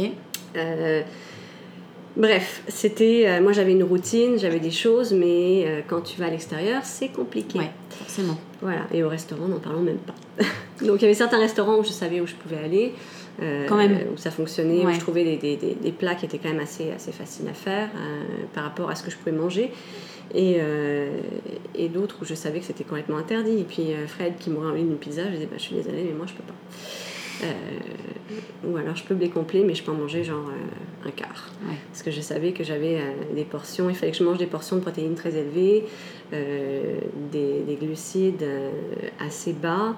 Bref, c'était. moi, j'avais une routine, j'avais des choses, mais quand tu vas à l'extérieur, c'est compliqué. Ouais, forcément. Voilà, et au restaurant, n'en parlons même pas. Donc il y avait certains restaurants où je savais où je pouvais aller, euh, quand même. où ça fonctionnait, où je trouvais des, des, des, plats qui étaient quand même assez, assez faciles à faire euh, par rapport à ce que je pouvais manger. Et, euh, d'autres où je savais que c'était complètement interdit. Et puis Fred qui m'aurait enlevé une pizza, je disais bah, Je suis désolée, mais moi je peux pas. Euh, ou alors je peux blé complet, mais je peux en manger genre euh, un quart. Parce que je savais que j'avais euh, des portions, il fallait que je mange des portions de protéines très élevées, des, des, glucides assez bas.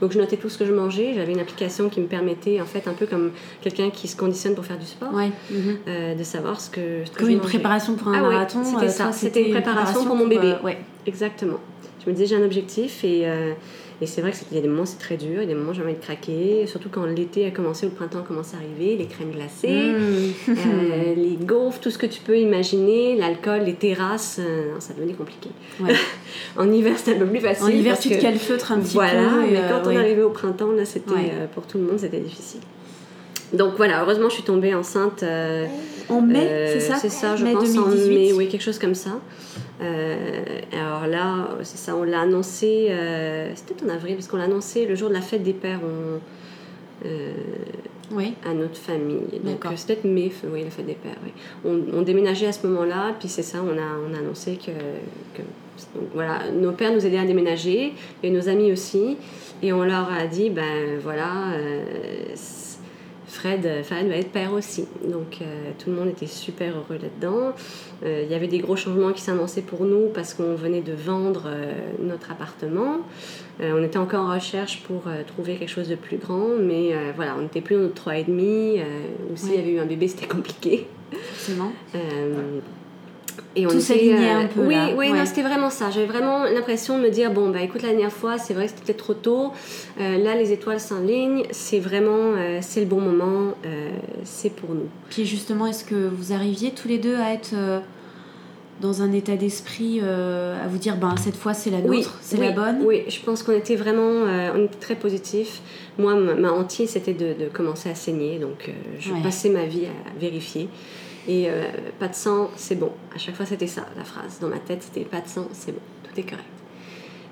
Donc je notais tout ce que je mangeais. J'avais une application qui me permettait, en fait, un peu comme quelqu'un qui se conditionne pour faire du sport, mhm. de savoir ce que, ce que Comme une préparation pour un ah marathon. c'était ça. C'était une préparation, pour mon bébé. ouais. Exactement. Je me disais, j'ai un objectif et et c'est vrai qu'il y a des moments c'est très dur, il y a des moments j'ai envie de craquer, surtout quand l'été a commencé ou le printemps commence à arriver, les crèmes glacées, mmh. euh, les gaufres, tout ce que tu peux imaginer, l'alcool, les terrasses, euh, ça devenait compliqué. en hiver c'était un peu plus facile. En hiver tu te calfeutres un petit peu. Voilà, mais quand on arrivait au printemps, là c'était pour tout le monde c'était difficile. Donc voilà, heureusement je suis tombée enceinte. En mai, c'est ça C'est ça, je pense en mai, oui, quelque chose comme ça. Euh, alors là, c'est ça, on l'a annoncé, euh, c'était en avril, parce qu'on l'a annoncé le jour de la fête des pères euh, oui. à notre famille. Donc c'était peut-être mai, oui, la fête des pères. Oui. On, on, déménageait à ce moment-là, puis c'est ça, on a, on a annoncé que, que donc, voilà, nos pères nous aidaient à déménager, et nos amis aussi, et on leur a dit, ben voilà, Fred, Fred va être père aussi. Donc euh, tout le monde était super heureux là-dedans. Euh, il y avait des gros changements qui s'annonçaient pour nous parce qu'on venait de vendre euh, notre appartement. on était encore en recherche pour trouver quelque chose de plus grand, mais voilà, on n'était plus dans notre 3,5. ou s'il y avait eu un bébé, c'était compliqué. Forcément. Et Tout s'alignait un peu, Oui, là. oui, Ouais. non, c'était vraiment ça. J'avais vraiment l'impression de me dire bon, bah écoute, la dernière fois, c'est vrai que c'était peut-être trop tôt. Euh, là, les étoiles s'alignent. C'est vraiment, euh, c'est le bon moment. euh, c'est pour nous. Puis justement, est-ce que vous arriviez tous les deux à être euh, dans un état d'esprit, euh, à vous dire, ben cette fois c'est la Oui, nôtre, c'est oui, la bonne? Oui, je pense qu'on était vraiment, euh, on était très positif. Moi, ma, hantise, c'était de, de commencer à saigner, donc euh, je Ouais. passais ma vie à vérifier. Et euh, pas de sang, c'est bon. À chaque fois, c'était ça, la phrase. Dans ma tête, c'était pas de sang, c'est bon, tout est correct.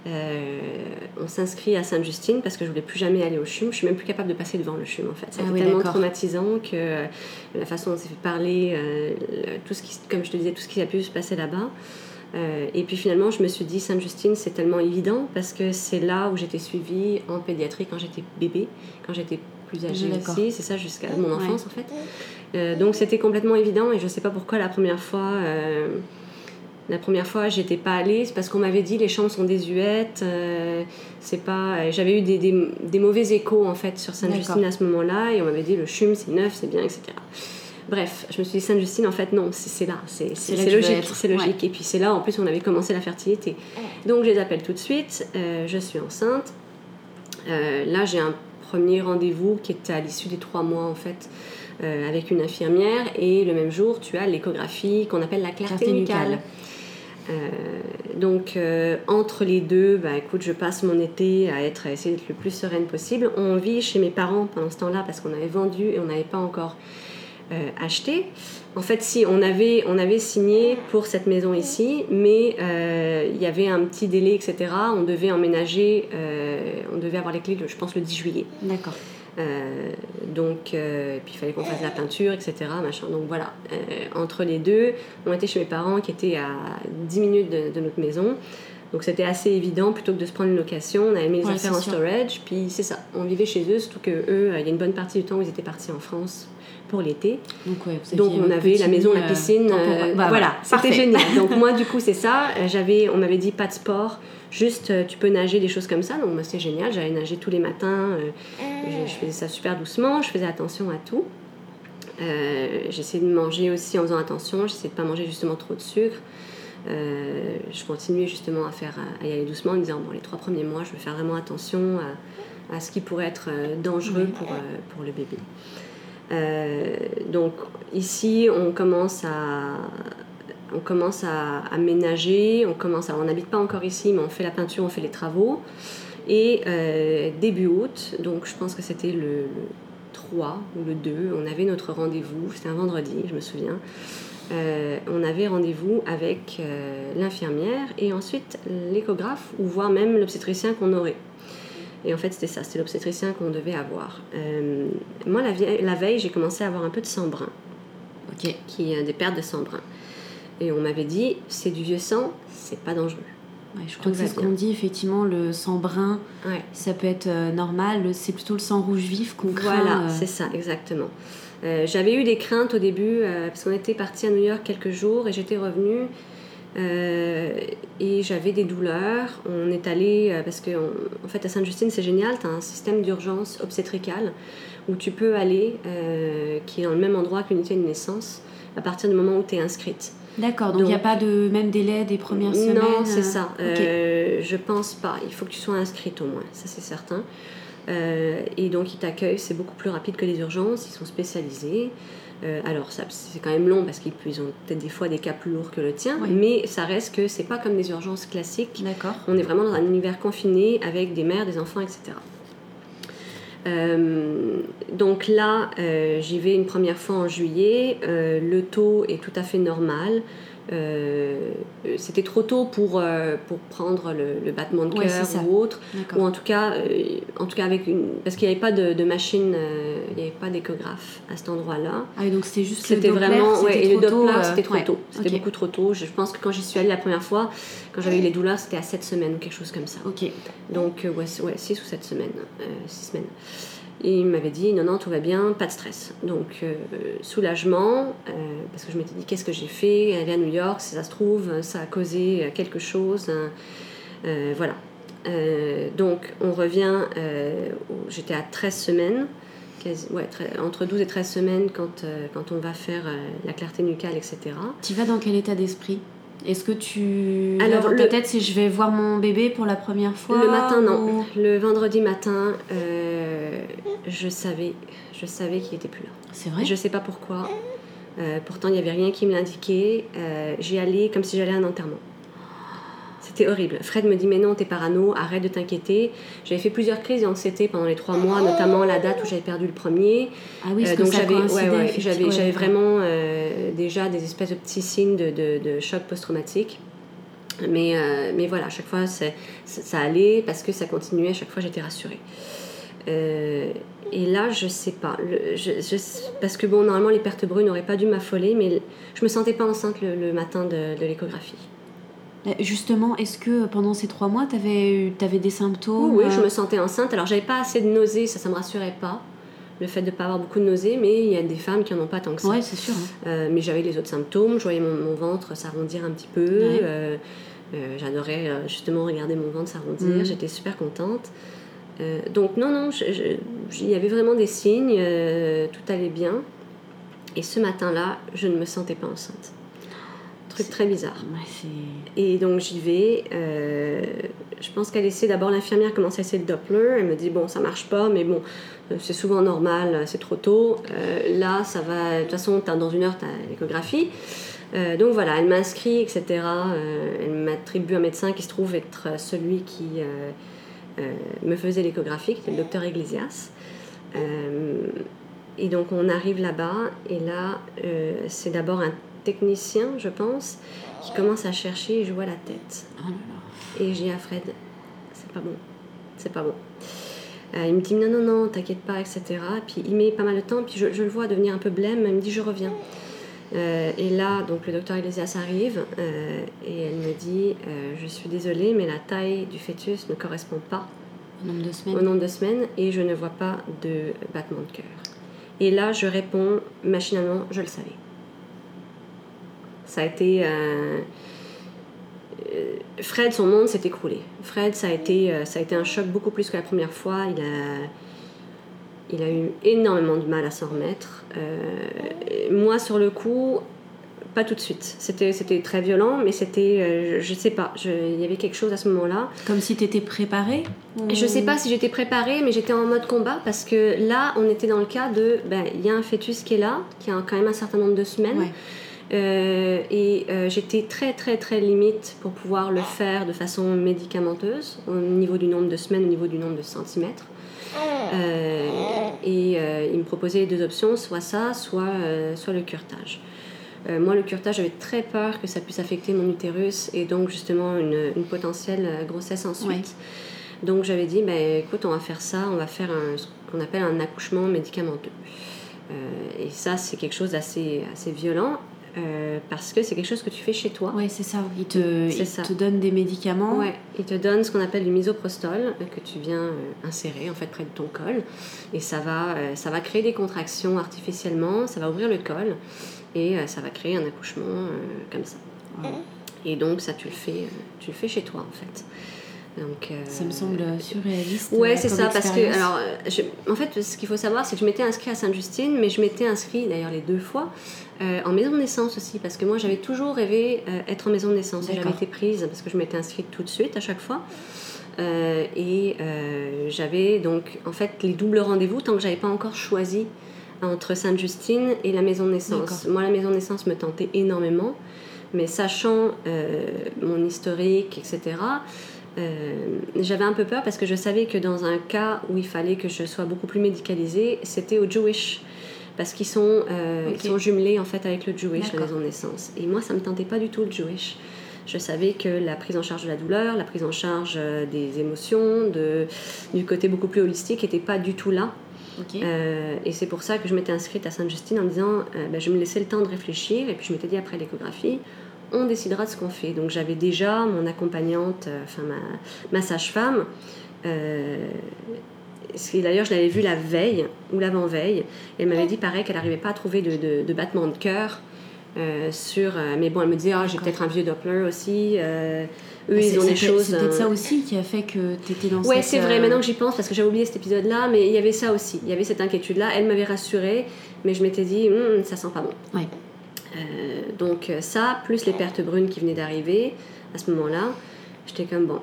Euh, on s'inscrit à Sainte-Justine parce que je voulais plus jamais aller au CHUM. Je suis même plus capable de passer devant le CHUM en fait. C'était Ah oui, tellement traumatisant que euh, la façon dont on s'est fait parler, euh, le- tout ce qui, comme je te disais, tout ce qui a pu se passer là-bas. Euh, et puis finalement, je me suis dit, Sainte-Justine, c'est tellement évident parce que c'est là où j'étais suivie en pédiatrie quand j'étais bébé, quand j'étais plus âgée aussi. C'est ça jusqu'à mon enfance en fait. Euh, donc c'était complètement évident et je sais pas pourquoi la première fois. euh, la première fois, j'étais pas allée, c'est parce qu'on m'avait dit les chambres sont désuètes. euh, c'est pas. J'avais eu des, des, des mauvais échos en fait sur Sainte-Justine à ce moment-là, et on m'avait dit le chum c'est neuf, c'est bien, etc. Bref, je me suis dit Sainte-Justine, en fait non, c'est là, c'est logique, c'est logique. Et puis c'est là, en plus, on avait commencé la fertilité. Donc je les appelle tout de suite. euh, je suis enceinte. Euh, là, j'ai un premier rendez-vous qui était à l'issue des trois mois en fait. euh, avec une infirmière et le même jour tu as l'échographie qu'on appelle la clarté, Clarté nucale. donc entre les deux, bah, écoute, je passe mon été à être à essayer d'être le plus sereine possible. On vit chez mes parents pendant ce temps-là parce qu'on avait vendu et on n'avait pas encore euh, acheté. En fait, si on avait, on avait signé pour cette maison ici, mais euh, il y avait un petit délai, etc. On devait emménager, euh, on devait avoir les clés, je pense, le 10 juillet. D'accord. Euh, donc, et puis il fallait qu'on fasse la peinture, etc. Machin. Donc voilà, entre les deux, on était chez mes parents qui étaient à 10 minutes de, de notre maison. Donc c'était assez évident, plutôt que de se prendre une location, on avait mis les Ouais, affaires en sûr. storage, puis c'est ça, on vivait chez eux, surtout que eux, euh, il y a une bonne partie du temps où ils étaient partis en France pour l'été. Donc, ouais, vous Donc aviez on avait la maison, la euh, piscine, euh, Bah, voilà, c'était génial. Donc moi du coup c'est ça, Euh, j'avais, on m'avait dit pas de sport, juste euh, tu peux nager des choses comme ça, donc moi c'était génial, j'allais nager tous les matins, euh, je, je faisais ça super doucement, je faisais attention à tout. J'essayais de manger aussi en faisant attention, j'essayais de pas manger justement trop de sucre. Je continuais justement à faire à y aller doucement en me disant bon les trois premiers mois je vais faire vraiment attention à, à ce qui pourrait être dangereux Oui. pour, pour le bébé. Euh, donc ici on commence à on commence à aménager, on commence à, on n'habite pas encore ici mais on fait la peinture, on fait les travaux et euh, début août, donc je pense que c'était le, le 3 ou le 2, on avait notre rendez-vous, c'était un vendredi, je me souviens. Euh, on avait rendez-vous avec l'infirmière et ensuite l'échographe ou voire même l'obstétricien qu'on aurait. Et en fait, c'était ça, c'était l'obstétricien qu'on devait avoir. Euh, moi, la, la veille, j'ai commencé à avoir un peu de sang brun, qui est des pertes de sang brun. Et on m'avait dit, c'est du vieux sang, c'est pas dangereux. Ouais, je crois que c'est ce qu'on dit, effectivement, le sang brun, Ouais. ça peut être euh, normal, c'est plutôt le sang rouge vif qu'on craint. Voilà, euh, c'est ça, exactement. Euh, J'avais eu des craintes au début, parce qu'on était parti à New York quelques jours et j'étais revenue. Euh, et j'avais des douleurs. On est allé, euh, parce que on- en fait à Sainte-Justine c'est génial, tu as un système d'urgence obstétricale où tu peux aller, euh, qui est dans le même endroit que l'unité de naissance, à partir du moment où tu es inscrite. D'accord, donc il n'y a pas de même délai des premières semaines Non, c'est ça. ok. Euh, je pense pas. Il faut que tu sois inscrite au moins, ça c'est certain. Et donc ils t'accueillent, c'est beaucoup plus rapide que les urgences, ils sont spécialisés. Euh, alors c'est quand même long parce qu'ils ils ont peut-être des fois des cas plus lourds que le tien, Oui. mais ça reste que c'est pas comme des urgences classiques. D'accord. On est vraiment dans un univers confiné avec des mères, des enfants, etc. Euh, donc là, euh, j'y vais une première fois en juillet. Le taux est tout à fait normal. Euh, C'était trop tôt pour, euh, pour prendre le, le battement de cœur ou autre. Ou en tout cas, euh, en tout cas avec une, parce qu'il n'y avait pas de, de machine, euh, il n'y avait pas d'échographe à cet endroit-là. Ah oui, donc c'était juste le C'était vraiment, ouais, et le trop tôt, Doppler, euh, c'était trop ouais. tôt. C'était beaucoup trop tôt. Je pense que quand j'y suis allée la première fois, quand j'avais eu les douleurs, c'était à 7 semaines ou quelque chose comme ça. Ok. Donc, euh, ouais, 6 ou 7 semaines. 6 semaines. Il m'avait dit non, non, tout va bien, pas de stress. Donc, euh, soulagement, euh, parce que je m'étais dit qu'est-ce que j'ai fait? Aller à New York, si ça se trouve, ça a causé euh, quelque chose. hein. Voilà. Donc, on revient, j'étais à 13 semaines, entre 12 et 13 semaines quand, quand on va faire la clarté nucale, etc. Tu vas dans quel état d'esprit? Est-ce que tu. Alors, tête, si je vais voir mon bébé pour la première fois Le matin, non. Le vendredi matin, je savais, je savais qu'il était plus là. C'est vrai Je sais pas pourquoi. Euh, pourtant, il n'y avait rien qui me l'indiquait. Euh, j'y allais comme si j'allais à un enterrement. C'était horrible. Fred me dit Mais non, t'es parano, arrête de t'inquiéter. J'avais fait plusieurs crises d'anxiété pendant les trois mois, notamment la date où j'avais perdu le premier. Ah oui, euh, donc j'avais ouais, j'avais vraiment déjà des espèces de petits signes de, de, choc post-traumatique. Mais, mais voilà, à chaque fois, ça allait parce que ça continuait, à chaque fois, j'étais rassurée. Euh, et là, je sais pas. parce que bon, normalement, les pertes brunes n'auraient pas dû m'affoler, mais je me sentais pas enceinte le, matin de, l'échographie. Euh, justement, est-ce que pendant ces trois mois, tu avais, avais, des symptômes Oui, je euh? me sentais enceinte. Alors, j'avais pas assez de nausées, ça, ça me rassurait pas. Le fait de ne pas avoir beaucoup de nausées, mais il y a des femmes qui n'en ont pas tant que ça. Oui, c'est sûr. Hein. mais j'avais les autres symptômes. Je voyais mon, ventre s'arrondir un petit peu. J'adorais justement regarder mon ventre s'arrondir. Mmh. J'étais super contente. Euh, donc non, non, il y avait vraiment des signes, euh, tout allait bien. Et ce matin-là, je ne me sentais pas enceinte. Truc très bizarre. et donc j'y vais. Euh, je pense qu'elle essaie d'abord, l'infirmière commence à essayer le Doppler. Elle me dit, bon, ça marche pas, mais bon, c'est souvent normal, c'est trop tôt. là, ça va. De toute façon, dans une heure, tu as l'échographie. donc voilà, elle m'inscrit, etc. elle m'attribue un médecin qui se trouve être celui qui euh, me faisait l'échographie, qui était le docteur Iglesias. Euh, et donc on arrive là-bas, et là, euh, c'est d'abord un technicien, je pense, qui commence à chercher, et je vois la tête. Oh et j'ai dis à Fred, c'est pas bon, c'est pas bon. il me dit non, non, non, t'inquiète pas, etc. Puis il met pas mal de temps, puis je, je, le vois devenir un peu blême, il me dit je reviens. Euh, et là, donc le docteur Iglesias arrive euh, et elle me dit euh, Je suis désolée, mais la taille du fœtus ne correspond pas au nombre de semaines, au nombre de semaines et je ne vois pas de battement de cœur. Et là, je réponds machinalement Je le savais. Ça a été. Fred, son monde s'est écroulé. Fred, ça a, été, ça a été un choc beaucoup plus que la première fois. Il a il a eu énormément de mal à s'en remettre. Euh, moi, sur le coup, pas tout de suite. C'était, c'était très violent, mais c'était, euh, je sais pas, il y avait quelque chose à ce moment-là. Comme si tu étais préparée Je sais pas si j'étais préparée, mais j'étais en mode combat parce que là, on était dans le cas de, ben, il y a un fœtus qui est là, qui a quand même un certain nombre de semaines. Euh, et j'étais très très très limite pour pouvoir le faire de façon médicamenteuse au niveau du nombre de semaines, au niveau du nombre de centimètres. Euh, et euh, il me proposait deux options, soit ça, soit, euh, soit le curtage. moi, le curtage, j'avais très peur que ça puisse affecter mon utérus et donc justement une, une potentielle grossesse ensuite. Donc j'avais dit, ben, écoute, on va faire ça, on va faire un, ce qu'on appelle un accouchement médicamenteux. et ça, c'est quelque chose d'assez assez violent. Euh, parce que c'est quelque chose que tu fais chez toi. Oui, c'est ça. Il te, il te donne des médicaments. Oui, il te donne ce qu'on appelle du misoprostol euh, que tu viens euh, insérer en fait près de ton col. Et ça va, ça va créer des contractions artificiellement, ça va ouvrir le col et ça va créer un accouchement comme ça. Et donc ça, tu le fais, tu le fais chez toi en fait. Donc, ça me semble surréaliste. Ouais, c'est ça, parce que, alors, en fait, ce qu'il faut savoir, c'est que je m'étais inscrite à Sainte-Justine, mais je m'étais inscrite d'ailleurs les deux fois euh, en maison de naissance aussi, parce que moi j'avais toujours rêvé euh, être en maison de naissance. J'avais été prise parce que je m'étais inscrite tout de suite à chaque fois. Euh, et j'avais donc en fait les doubles rendez-vous tant que j'avais pas encore choisi entre Sainte-Justine et la maison de naissance. Moi la maison de naissance me tentait énormément, mais sachant mon historique, etc., j'avais un peu peur parce que je savais que dans un cas où il fallait que je sois beaucoup plus médicalisée, c'était au Jewish parce qu'ils sont, euh, sont jumelés en fait avec le Jewish, la maison de naissance. Et moi, ça me tentait pas du tout le Jewish. Je savais que la prise en charge de la douleur, la prise en charge euh, des émotions, de, du côté beaucoup plus holistique, n'était pas du tout là. Euh, et c'est pour ça que je m'étais inscrite à Sainte-Justine en disant ben, je me laissais le temps de réfléchir et puis je m'étais dit après l'échographie on décidera de ce qu'on fait. Donc j'avais déjà mon accompagnante, enfin ma, ma sage-femme, D'ailleurs, je l'avais vue la veille ou l'avant-veille. Elle m'avait dit pareil qu'elle n'arrivait pas à trouver de, de, battement de cœur Euh, sur, euh, mais bon, elle me disait, ah, j'ai peut-être un vieux Doppler aussi. Euh, eux, Mais ils ont des choses. C'est peut-être ça aussi qui a fait que tu étais dans Ouais, cette, c'est vrai, maintenant que j'y pense, parce que j'avais oublié cet épisode-là, mais il y avait ça aussi. Il y avait cette inquiétude-là. Elle m'avait rassurée, mais je m'étais dit, Hum, ça sent pas bon. Ouais. Donc, ça, plus les pertes brunes qui venaient d'arriver à ce moment-là, j'étais comme, bon,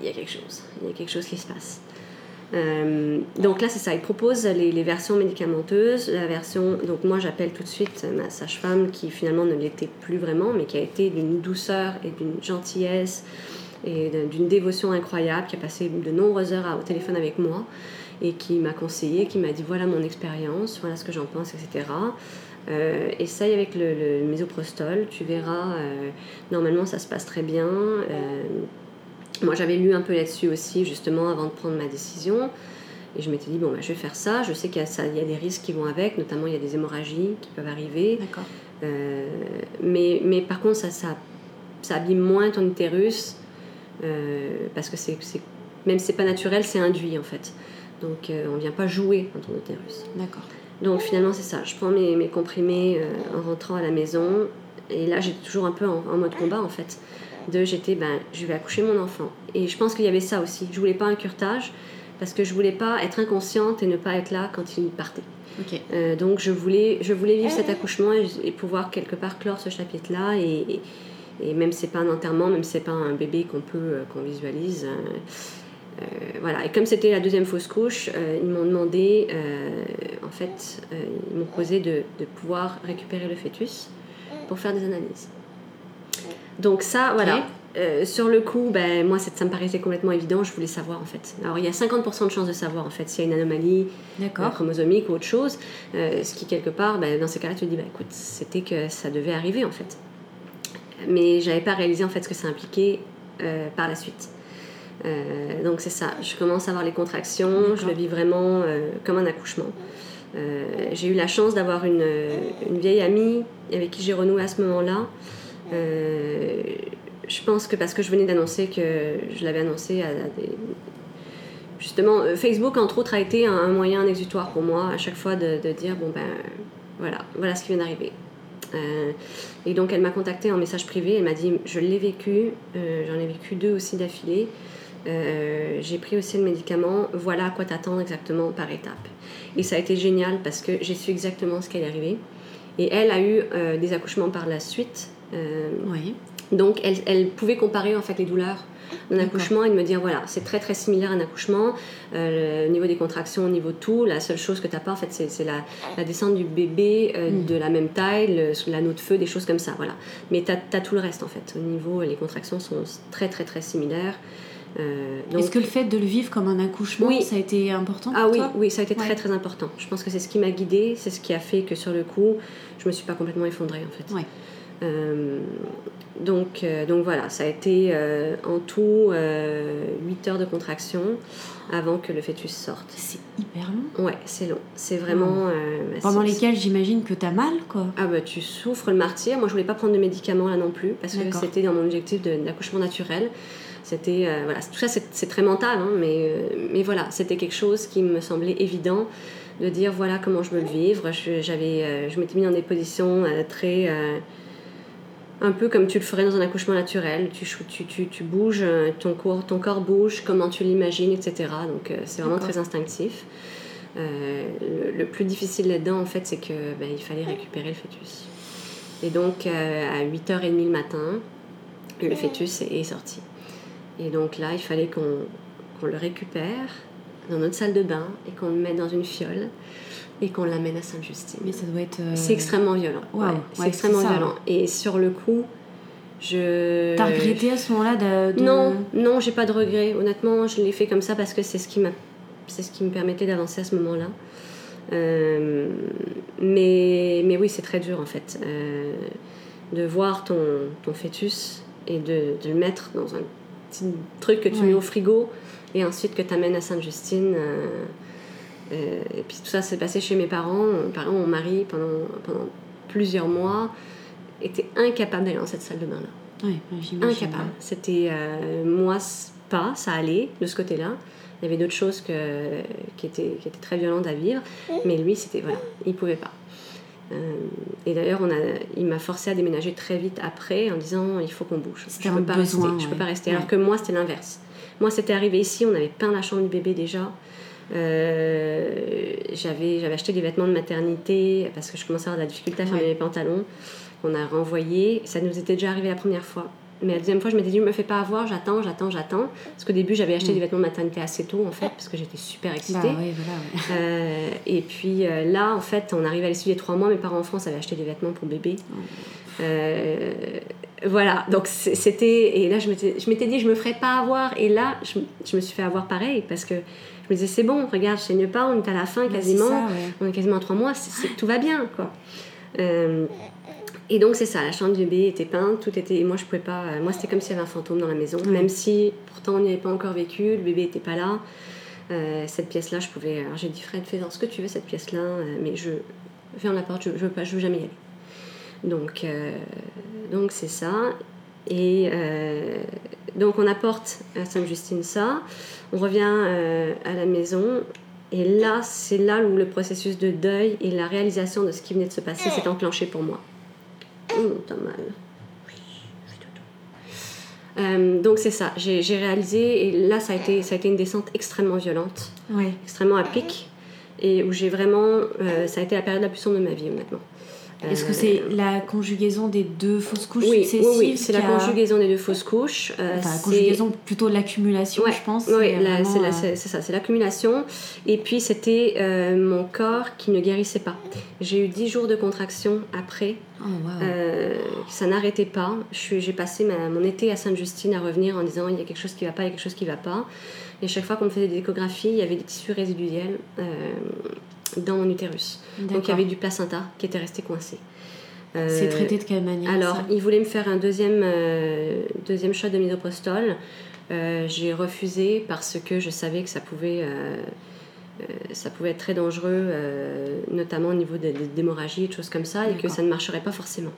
il y a quelque chose. Il y a quelque chose qui se passe. Euh, donc là, c'est ça. Il propose les, versions médicamenteuses. La version, donc moi, j'appelle tout de suite ma sage-femme qui finalement ne l'était plus vraiment, mais qui a été d'une douceur et d'une gentillesse et d'une dévotion incroyable, qui a passé de nombreuses heures au téléphone avec moi et qui m'a conseillé, qui m'a dit voilà mon expérience, voilà ce que j'en pense, etc. Euh, essaye avec le, le mésoprostol, tu verras, euh, normalement ça se passe très bien. Moi j'avais lu un peu là-dessus aussi, justement, avant de prendre ma décision. Et je m'étais dit, bon, bah, je vais faire ça. Je sais qu'il y, a y des risques qui vont avec, notamment il y a des hémorragies qui peuvent arriver. D'accord. Euh, mais, mais par contre, ça, ça, ça abîme moins ton utérus euh, parce que c'est, même si c'est pas naturel, c'est induit en fait. Donc euh, on vient pas jouer dans ton utérus. D'accord. Donc finalement, c'est ça. Je prends mes, mes comprimés euh, en rentrant à la maison. Et là, j'étais toujours un peu en, en mode combat en fait. De j'étais, ben, je vais accoucher mon enfant. Et je pense qu'il y avait ça aussi. Je voulais pas un curtage parce que je voulais pas être inconsciente et ne pas être là quand il partait. Ok. Euh, donc je voulais, je voulais vivre cet accouchement et, et pouvoir quelque part clore ce chapitre-là. Et, et, et même si c'est pas un enterrement, même si c'est pas un bébé qu'on peut, euh, qu'on visualise. euh, voilà. Et comme c'était la deuxième fausse couche, ils m'ont demandé, en fait, ils m'ont proposé de, de pouvoir récupérer le fœtus pour faire des analyses. Donc ça, voilà. Euh, sur le coup, ben, moi, ça me paraissait complètement évident. Je voulais savoir, en fait. Alors, il y a 50% de chances de savoir, en fait, s'il y a une anomalie euh, chromosomique ou autre chose. Euh, ce qui, quelque part, ben, dans ces cas-là, tu te dis, bah, écoute, c'était que ça devait arriver, en fait. Mais j'avais pas réalisé, en fait, ce que ça impliquait par la suite. Donc, c'est ça. Je commence à avoir les contractions. Je le vis vraiment comme un accouchement. J'ai eu la chance d'avoir une, une vieille amie avec qui j'ai renoué à ce moment-là. Euh, je pense que parce que je venais d'annoncer que je l'avais annoncé à, des, justement, euh, Facebook, entre autres, a été un, moyen, un exutoire pour moi, à chaque fois de, dire bon ben voilà, voilà ce qui vient d'arriver. Euh, et donc elle m'a contactée en message privé, elle m'a dit je l'ai vécu, j'en ai vécu deux aussi d'affilée. J'ai pris aussi le médicament, voilà à quoi t'attendre exactement par étape. Et ça a été génial parce que j'ai su exactement ce qui allait arriver. Et elle a eu des accouchements par la suite. Euh, Oui. donc, elle, elle pouvait comparer en fait les douleurs d'un accouchement et de me dire voilà, c'est très très similaire à un accouchement. Euh, le niveau des contractions, au niveau de tout, la seule chose que tu n'as pas, en fait, c'est la, la descente du bébé euh, Mm. de la même taille, le- l'anneau de feu, des choses comme ça. Voilà. Mais tu as, tout le reste en fait. Au niveau, les contractions sont très très très similaires. Euh, Est-ce que le fait de le vivre comme un accouchement, Oui. ça a été important ah pour oui, toi? oui, ça a été très très important. Je pense que c'est ce qui m'a guidée, c'est ce qui a fait que sur le coup, je me suis pas complètement effondrée en fait. Ouais. Euh, donc, euh, donc voilà, ça a été euh, en tout 8 heures de contraction avant que le fœtus sorte. C'est hyper long. Ouais, c'est long. C'est vraiment. euh, bah, Pendant lesquels j'imagine que t'as mal, quoi. Ah bah tu souffres le martyr. Moi je voulais pas prendre de médicaments là non plus parce que c'était dans mon objectif d'accouchement naturel. C'était euh, voilà, tout ça c'est très mental, hein, mais euh, mais voilà, c'était quelque chose qui me semblait évident de dire voilà comment je veux le vivre. Je j'avais je m'étais mis dans des positions très un peu comme tu le ferais dans un accouchement naturel. Tu, tu, tu, tu bouges, euh, ton corps, ton corps bouge, comment tu l'imagines, etc. Donc euh, c'est vraiment très instinctif. Euh, le, le plus difficile là-dedans, en fait, c'est que ben, il fallait récupérer le fœtus. Et donc, euh, à 8h30 le matin, le fœtus est, est sorti. Et donc là, il fallait qu'on qu'on le récupère dans notre salle de bain et qu'on le mette dans une fiole et qu'on l'amène à Sainte-Justine. Mais ça doit être. euh, C'est extrêmement violent. Ouais, ouais, c'est extrêmement violent. Et sur le coup, je. T'as regretté à ce moment-là de. de- Non, non, j'ai pas de regret. Honnêtement, je l'ai fait comme ça parce que c'est ce qui m'a, c'est ce qui me permettait d'avancer à ce moment-là. Euh, mais, mais oui, c'est très dur en fait euh, de voir ton, ton fœtus et de, de le mettre dans un petit truc que tu Ouais. mets au frigo et ensuite que tu amènes à Sainte-Justine. Euh, euh, et puis tout ça s'est passé chez mes parents. Mes parents, mon mari, pendant, pendant plusieurs mois, était incapable d'aller dans cette salle de bain-là Ouais, incapable. C'était euh, moi pas, ça allait de ce côté-là. Il y avait d'autres choses que, qui, étaient, qui étaient très violentes à vivre, mais lui, c'était voilà, il pouvait pas. et d'ailleurs, on a, il m'a forcé à déménager très vite après en disant il faut qu'on bouge. Je ne peux, pas rester, je peux pas rester. Alors que moi, c'était l'inverse. Moi, c'était arrivé ici, on avait peint la chambre du bébé déjà. J'avais, j'avais acheté des vêtements de maternité parce que je commençais à avoir de la difficulté à faire mes pantalons. On a renvoyé. Ça nous était déjà arrivé la première fois. Mais la deuxième fois, je m'étais dit, je me fais pas avoir, j'attends, j'attends, j'attends. Parce qu'au début, j'avais acheté mm. des vêtements de maternité assez tôt, en fait, parce que j'étais super excitée. Bah, voilà, euh, et puis euh, là, en fait, on arrive à l'issue des trois mois, mes parents en France avaient acheté des vêtements pour bébé. Oh. Euh, voilà, donc c'était. Et là, je m'étais dit, je me ferais pas avoir. Et là, je, je, me suis fait avoir pareil, parce que je me disais, c'est bon, regarde, je saigne pas, on est à la fin quasiment. On est quasiment à trois mois, tout va bien, quoi. Et donc c'est ça, la chambre du bébé était peinte, tout était. Moi je pouvais pas. Euh, moi c'était comme s'il y avait un fantôme dans la maison, même si pourtant on n'y avait pas encore vécu, le bébé était pas là. Euh, cette pièce-là, je pouvais. Alors j'ai dit Fred, fais ce que tu veux cette pièce-là, euh, mais je ferme la porte, je, je veux pas, je veux jamais y aller. Donc donc c'est ça. Et donc on apporte à Sainte-Justine ça, on revient à la maison. Et là, c'est là où le processus de deuil et la réalisation de ce qui venait de se passer s'est enclenché pour moi. Oh, t'as mal. Euh, donc c'est ça, j'ai réalisé, et là ça a, été, ça a été une descente extrêmement violente, extrêmement à pic, et où j'ai vraiment, euh, ça a été la période la plus sombre de ma vie honnêtement. Est-ce que c'est la conjugaison des deux fausses couches? Oui, oui, c'est la conjugaison des deux fausses couches. Euh, enfin, la conjugaison, plutôt l'accumulation, je pense. Oui, c'est ça, c'est l'accumulation. Et puis, c'était euh, mon corps qui ne guérissait pas. J'ai eu 10 jours de contraction après. Oh, euh, ça n'arrêtait pas. J'ai passé mon été à Sainte-Justine à revenir en disant il y a quelque chose qui ne va pas, il y a quelque chose qui ne va pas. Et chaque fois qu'on me faisait des échographies, il y avait des tissus résiduels dans mon utérus. Donc il y avait du placenta qui était resté coincé. Euh, c'est traité de quelle manière Alors, il voulait me faire un deuxième, euh, deuxième shot de misoprostol. Euh, j'ai refusé parce que je savais que ça pouvait, ça pouvait être très dangereux, notamment au niveau d'hémorragie et de choses comme ça, et que ça ne marcherait pas forcément.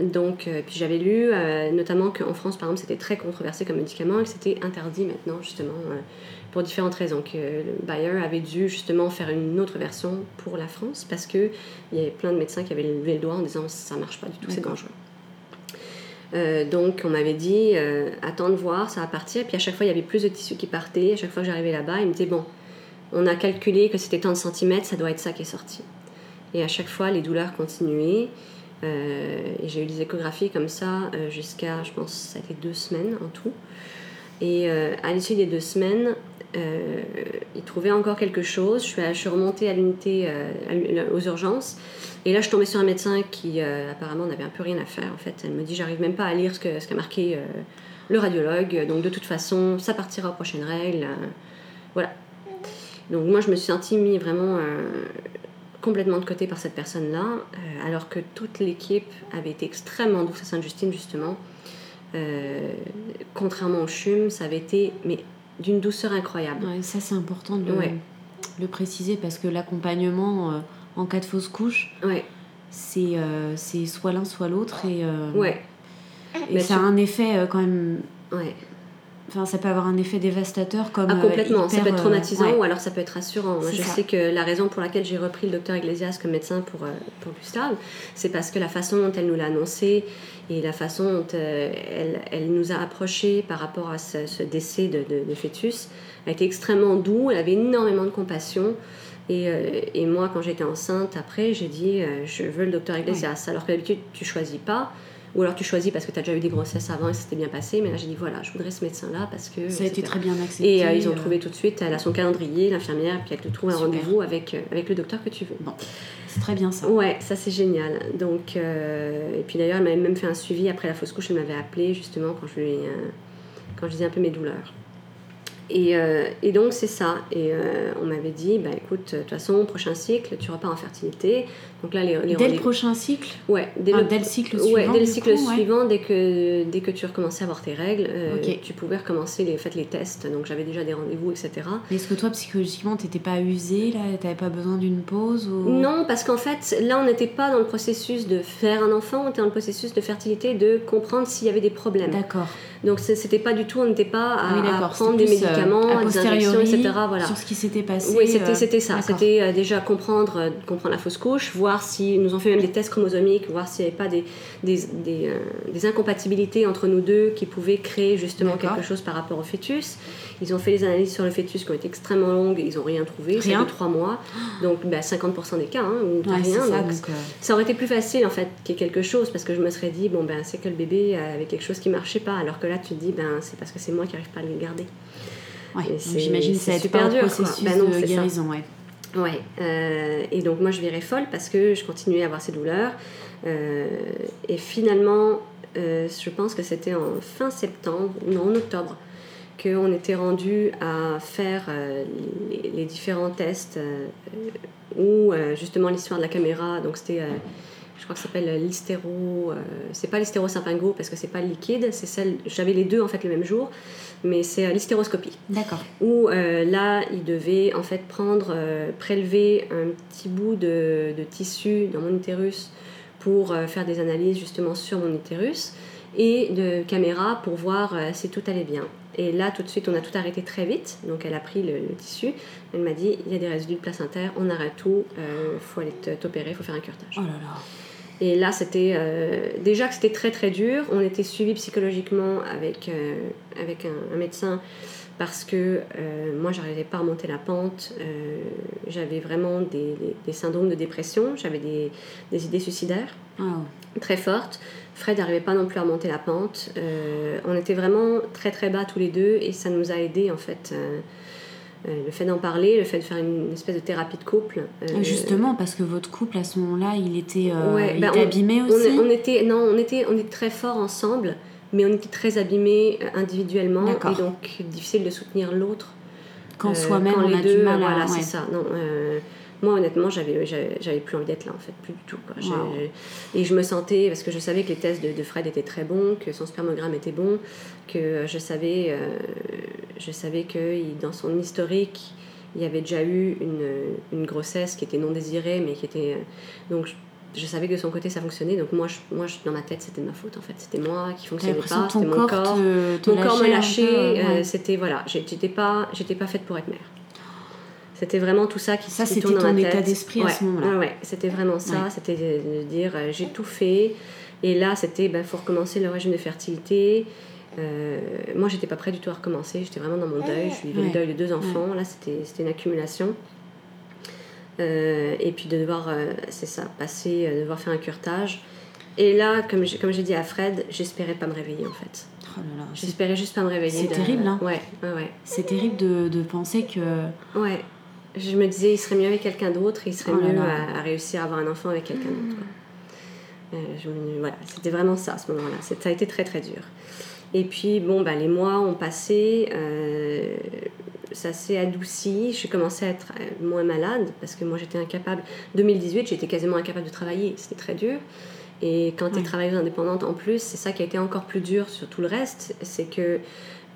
donc, puis j'avais lu notamment qu'en France, par exemple, c'était très controversé comme médicament et que c'était interdit maintenant, justement pour différentes raisons. Que Bayer avait dû justement faire une autre version pour la France parce qu'il y avait plein de médecins qui avaient levé le doigt en disant ça marche pas du tout, c'est dangereux. Euh, donc on m'avait dit euh, attends de voir, ça va partir. Puis à chaque fois il y avait plus de tissus qui partaient. À chaque fois que j'arrivais là-bas, il me disait bon, on a calculé que c'était tant de centimètres, ça doit être ça qui est sorti. Et à chaque fois les douleurs continuaient. Euh, et j'ai eu des échographies comme ça jusqu'à, je pense, ça a été deux semaines en tout. Et à l'issue des deux semaines, euh, il trouvait encore quelque chose. Je suis, je remontée à l'unité, euh, aux urgences. Et là, je tombais sur un médecin qui, euh, apparemment, n'avait un peu rien à faire. En fait, elle me dit J'arrive même pas à lire ce qu'a ce qu'a marqué le radiologue. Donc, de toute façon, ça partira aux prochaines règles. voilà. Donc, moi, je me suis sentie mis vraiment complètement de côté par cette personne-là, alors que toute l'équipe avait été extrêmement douce à Sainte-Justine, justement. contrairement au CHUM, ça avait été mais d'une douceur incroyable. ça, c'est important de le, préciser parce que l'accompagnement euh, en cas de fausse couche, ouais. c'est euh, c'est soit l'un, soit l'autre. Et, euh, ouais. et ça a un effet quand même. Enfin, ça peut avoir un effet dévastateur comme. Ah, complètement. ça peut être traumatisant ou alors ça peut être rassurant. je sais que la raison pour laquelle j'ai repris le docteur Iglesias comme médecin pour, pour Gustave, c'est parce que la façon dont elle nous l'a annoncé et la façon dont euh, elle, elle, nous a approchés par rapport à ce, décès de, de, fœtus a été extrêmement doux, elle avait énormément de compassion. Et, euh, et moi, quand j'étais enceinte, après, j'ai dit euh, je veux le docteur Iglesias. Alors que d'habitude, tu choisis pas. Ou alors tu choisis parce que tu as déjà eu des grossesses avant et ça s'était bien passé. Mais là, j'ai dit voilà, je voudrais ce médecin-là parce que. Ça a été très bien accepté. Et ils ont trouvé tout de suite, elle a son calendrier, l'infirmière, puis elle te trouve un rendez-vous avec, avec le docteur que tu veux. Bon. C'est très bien ça. Ouais, ça c'est génial. Donc, euh, et puis d'ailleurs, elle m'avait même fait un suivi après la fausse couche. Elle m'avait appelé justement quand je, lui, euh, quand je disais un peu mes douleurs. Et, euh, et, donc c'est ça. Et euh, on m'avait dit, bah écoute, de toute façon, prochain cycle, tu repars en fertilité. Donc là, les, les dès le prochain cycle Ouais, dès, le, dès le cycle suivant. Ouais, dès le cycle suivant, dès que dès que tu recommençais à avoir tes règles, euh, tu pouvais recommencer les, les tests. Donc j'avais déjà des rendez-vous, etc. Est-ce que toi, psychologiquement, t'étais pas usée là? T'avais pas besoin d'une pause ou... Non, parce qu'en fait, là, on n'était pas dans le processus de faire un enfant, on était dans le processus de fertilité, de comprendre s'il y avait des problèmes. D'accord. Donc c'était pas du tout, on n'était pas à, prendre des médicaments médicaments, des injections, etc. Voilà. Sur ce qui s'était passé. Oui, c'était, c'était ça. C'était déjà comprendre, comprendre la fausse couche, voir si nous ont fait même des tests chromosomiques, voir s'il n'y avait pas des, des, des, des, incompatibilités entre nous deux qui pouvaient créer justement quelque chose par rapport au fœtus. Ils ont fait des analyses sur le fœtus qui ont été extrêmement longues, ils n'ont rien trouvé, rien. trois mois, donc bah, 50% des cas, hein, ou rien. Ça, donc, ça aurait été plus facile en fait qu'il y ait quelque chose, parce que je me serais dit, bon ben c'est que le bébé avait quelque chose qui marchait pas, alors que là tu te dis, ben c'est parce que c'est moi qui n'arrive pas à le garder. Ouais, j'imagine que c'est super dur. processus non, de guérison, ouais. Ouais, euh, et donc moi je virais folle parce que je continuais à avoir ces douleurs. Euh, et finalement, euh, je pense que c'était en fin septembre, non en octobre, qu'on était rendu à faire les, différents tests où justement l'histoire de la caméra, donc c'était je crois que ça s'appelle l'hystéro. c'est pas l'hystéro sympingo parce que c'est pas liquide, c'est celle. J'avais les deux en fait le même jour mais c'est euh, l'hystéroscopie. D'accord. Où euh, là, il devait en fait prendre, euh, prélever un petit bout de, de, tissu dans mon utérus pour faire des analyses justement sur mon utérus et de caméra pour voir si tout allait bien. Et là, tout de suite, on a tout arrêté très vite. Donc, elle a pris le, tissu. Elle m'a dit il y a des résidus de placentaire, on arrête tout, il faut aller t'opérer, il faut faire un curtage. Oh là là. Et là, c'était euh, déjà que c'était très très dur. On était suivi psychologiquement avec, euh, avec un, médecin parce que euh, moi, j'arrivais pas à remonter la pente. j'avais vraiment des, des, syndromes de dépression. J'avais des, des, idées suicidaires très fortes. Fred n'arrivait pas non plus à remonter la pente. on était vraiment très très bas tous les deux et ça nous a aidés en fait euh, le fait d'en parler, le fait de faire une espèce de thérapie de couple. Euh, Justement, parce que votre couple à ce moment-là, il était, euh, ben, abîmé aussi. On, était, non, on était, on était très forts ensemble, mais on était très abîmés individuellement et donc difficile de soutenir l'autre. Quand soi-même on a du mal à. Voilà, c'est ça. Non, moi honnêtement j'avais j'avais plus envie d'être là en fait plus du tout et je me sentais parce que je savais que les tests de, Fred étaient très bons que son spermogramme était bon que je savais euh, je savais que dans son historique il y avait déjà eu une, une, grossesse qui était non désirée mais qui était donc je, savais que de son côté ça fonctionnait. Donc moi moi dans ma tête c'était de ma faute en fait. C'était moi qui fonctionnait pas c'était mon corps mon corps me lâchait euh, c'était voilà j'étais pas j'étais pas faite pour être mère c'était vraiment tout ça qui, ça, qui tourne dans ma tête. état d'esprit à ce moment-là. Ouais, c'était vraiment ça. C'était de dire euh, j'ai tout fait. Et là, c'était il ben, faut recommencer le régime de fertilité. Euh, moi, j'étais pas prête du tout à recommencer. J'étais vraiment dans mon deuil. Je vivais le deuil de deux enfants. Là, c'était une accumulation. Euh, et puis de devoir, euh, c'est ça, passer, de devoir faire un curtage. Et là, comme j'ai dit à Fred, j'espérais pas me réveiller en fait. Oh j'espérais juste pas me réveiller. C'est terrible, hein Ouais, ouais, ouais. C'est terrible de, de, penser que. Ouais je me disais, il serait mieux avec quelqu'un d'autre, il serait oh mieux à, réussir à avoir un enfant avec quelqu'un d'autre. Euh, voilà, c'était vraiment ça à ce moment-là. Ça a été très très dur. Et puis, bon, bah, les mois ont passé, euh, ça s'est adouci. J'ai commencé à être euh, moins malade parce que moi j'étais incapable. 2018, j'étais quasiment incapable de travailler. C'était très dur. Et quand tu es travailleuse indépendante en plus, c'est ça qui a été encore plus dur sur tout le reste. C'est que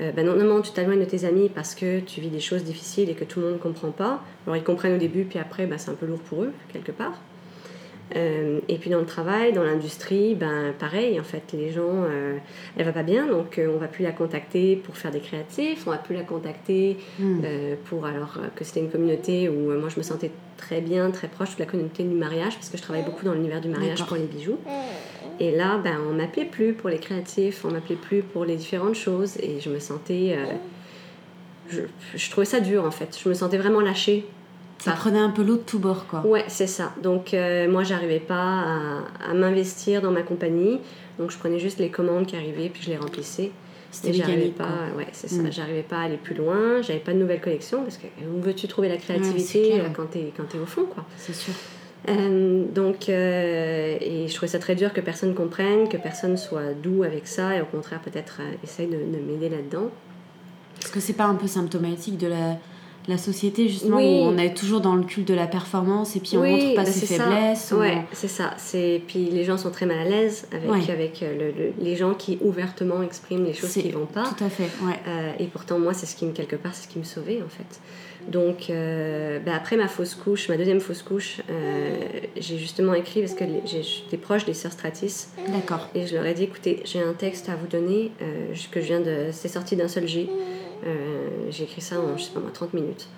euh, ben non, tu t'éloignes de tes amis parce que tu vis des choses difficiles et que tout le monde ne comprend pas. Alors ils comprennent au début, puis après, ben, c'est un peu lourd pour eux, quelque part. Euh, et puis dans le travail, dans l'industrie, ben pareil, en fait, les gens, euh, elle va pas bien, donc on va plus la contacter pour faire des créatifs, on va plus la contacter hmm. pour alors que c'était une communauté où moi je me sentais très bien, très proche de la communauté du mariage, parce que je travaille beaucoup dans l'univers du mariage pour les bijoux. Et là, ben, on m'appelait plus pour les créatifs, on m'appelait plus pour les différentes choses. Et je me sentais. Euh, je, je, trouvais ça dur en fait. Je me sentais vraiment lâchée. Ça prenait un peu l'eau de tous bords, quoi. Ouais, c'est ça. Donc, euh, moi, j'arrivais pas à, à m'investir dans ma compagnie. Donc, je prenais juste les commandes qui arrivaient, puis je les remplissais. C'était j'arrivais pas, ouais, c'est ça. Mm. J'arrivais pas à aller plus loin. J'avais pas de nouvelles collections parce que où veux-tu trouver la créativité quand tu es, quand es au fond, quoi. C'est sûr. Euh, donc, euh, et je trouvais ça très dur que personne comprenne, que personne soit doux avec ça, et au contraire, peut-être euh, essaye de, de m'aider là-dedans. Est-ce que c'est pas un peu symptomatique de la, la société, justement, où on est toujours dans le culte de la performance et puis on ne montre pas bah, ses faiblesses Oui, c'est ça. C'est... Puis les gens sont très mal à l'aise avec, avec le, les gens qui ouvertement expriment les choses qui ne vont pas. Tout à fait, ouais. et pourtant, moi, c'est ce qui me, quelque part, c'est ce qui me sauvait, en fait. Donc, euh, bah, après ma fausse couche, ma deuxième fausse couche, euh, j'ai justement écrit parce que j'étais proche des sœurs Stratis. D'accord. Et je leur ai dit écoutez, j'ai un texte à vous donner, euh, que je viens de. C'est sorti d'un seul G. j'ai écrit ça en, je sais pas moi, 30 minutes.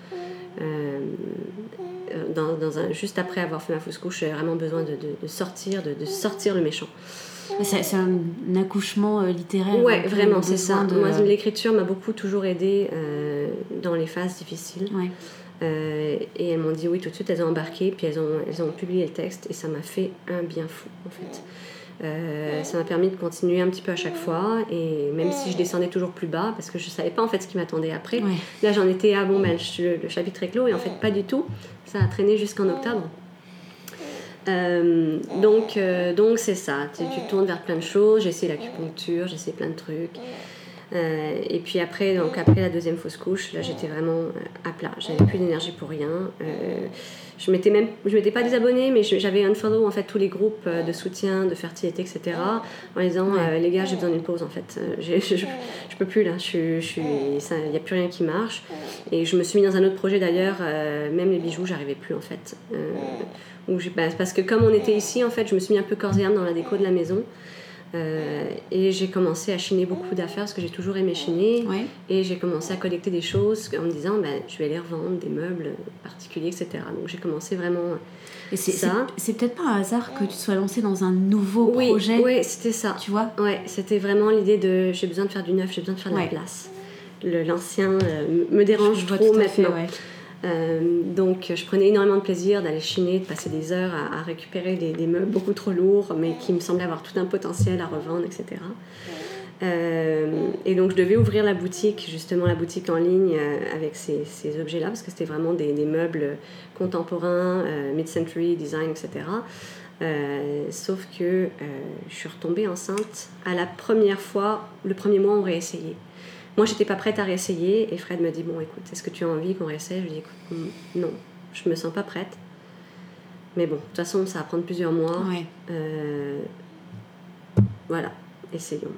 Dans, un, juste après avoir fait ma fausse couche, j'avais vraiment besoin de, de, sortir, de, de, sortir le méchant. C'est un, accouchement littéraire. Ouais, vraiment, c'est ça. Moi, l'écriture m'a beaucoup toujours aidé dans les phases difficiles. Ouais. Euh, et elles m'ont dit oui tout de suite, elles ont embarqué, puis elles ont, elles ont publié le texte, et ça m'a fait un bien fou en fait. Euh, ça m'a permis de continuer un petit peu à chaque fois, et même si je descendais toujours plus bas, parce que je savais pas en fait ce qui m'attendait après, là j'en étais à bon, ben, le, le, chapitre est clos, et en fait pas du tout, ça a traîné jusqu'en octobre. Euh, donc donc c'est ça, tu, tu, tournes vers plein de choses, j'ai essayé l'acupuncture, j'ai essayé plein de trucs. Euh, et puis après, donc après la deuxième fausse couche, là j'étais vraiment euh, à plat. J'avais plus d'énergie pour rien. Euh, je m'étais même, je m'étais pas désabonnée, mais j'avais un follow en fait tous les groupes de soutien, de fertilité, etc. En disant les gars, j'ai besoin d'une pause en fait. je, je, je, peux plus là. Je, il n'y a plus rien qui marche. Et je me suis mis dans un autre projet d'ailleurs. même les bijoux, j'arrivais plus en fait. Où bah, parce que comme on était ici, en fait, je me suis mis un peu corps et âme dans la déco de la maison. Euh, et j'ai commencé à chiner beaucoup d'affaires parce que j'ai toujours aimé chiner. Et j'ai commencé à collecter des choses en me disant ben, je vais les revendre, des meubles particuliers, etc. Donc j'ai commencé vraiment et c'est, ça. C'est, peut-être pas un hasard que tu sois lancé dans un nouveau oui, projet. Oui, c'était ça. Tu vois Ouais, c'était vraiment l'idée de j'ai besoin de faire du neuf, j'ai besoin de faire de la place. Le, l'ancien euh, me dérange trop maintenant. Euh, donc je prenais énormément de plaisir d'aller chiner, de passer des heures à, récupérer des, meubles beaucoup trop lourds, mais qui me semblaient avoir tout un potentiel à revendre, etc. Euh, et donc je devais ouvrir la boutique, justement la boutique en ligne euh, avec ces, objets-là, parce que c'était vraiment des, des, meubles contemporains, mid-century design, etc. sauf que je suis retombée enceinte à la première fois, le premier mois on réessayait. Moi, j'étais pas prête à réessayer et Fred me dit Bon, écoute, est-ce que tu as envie qu'on réessaye? Je lui dis écoute, non, je me sens pas prête. Mais bon, de toute façon, ça va prendre plusieurs mois. Euh, voilà, essayons.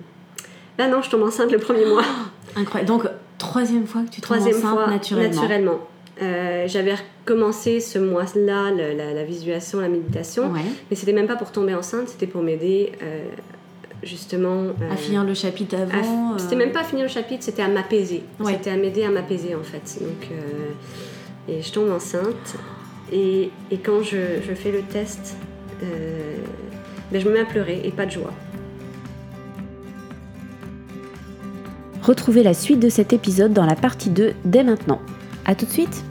Là, non, je tombe enceinte le premier mois. incroyable. Donc, troisième fois que tu tombes troisième enceinte fois, naturellement. Naturellement. Euh, j'avais recommencé ce mois-là la, la, visualisation, la méditation, mais c'était même pas pour tomber enceinte, c'était pour m'aider euh, justement. à euh, finir le chapitre avant C'était même pas à finir le chapitre, c'était à m'apaiser. C'était à m'aider à m'apaiser en fait. Donc, euh, et je tombe enceinte. Et, et quand je, je, fais le test, euh, ben je me mets à pleurer et pas de joie. Retrouvez la suite de cet épisode dans la partie 2 dès maintenant. A tout de suite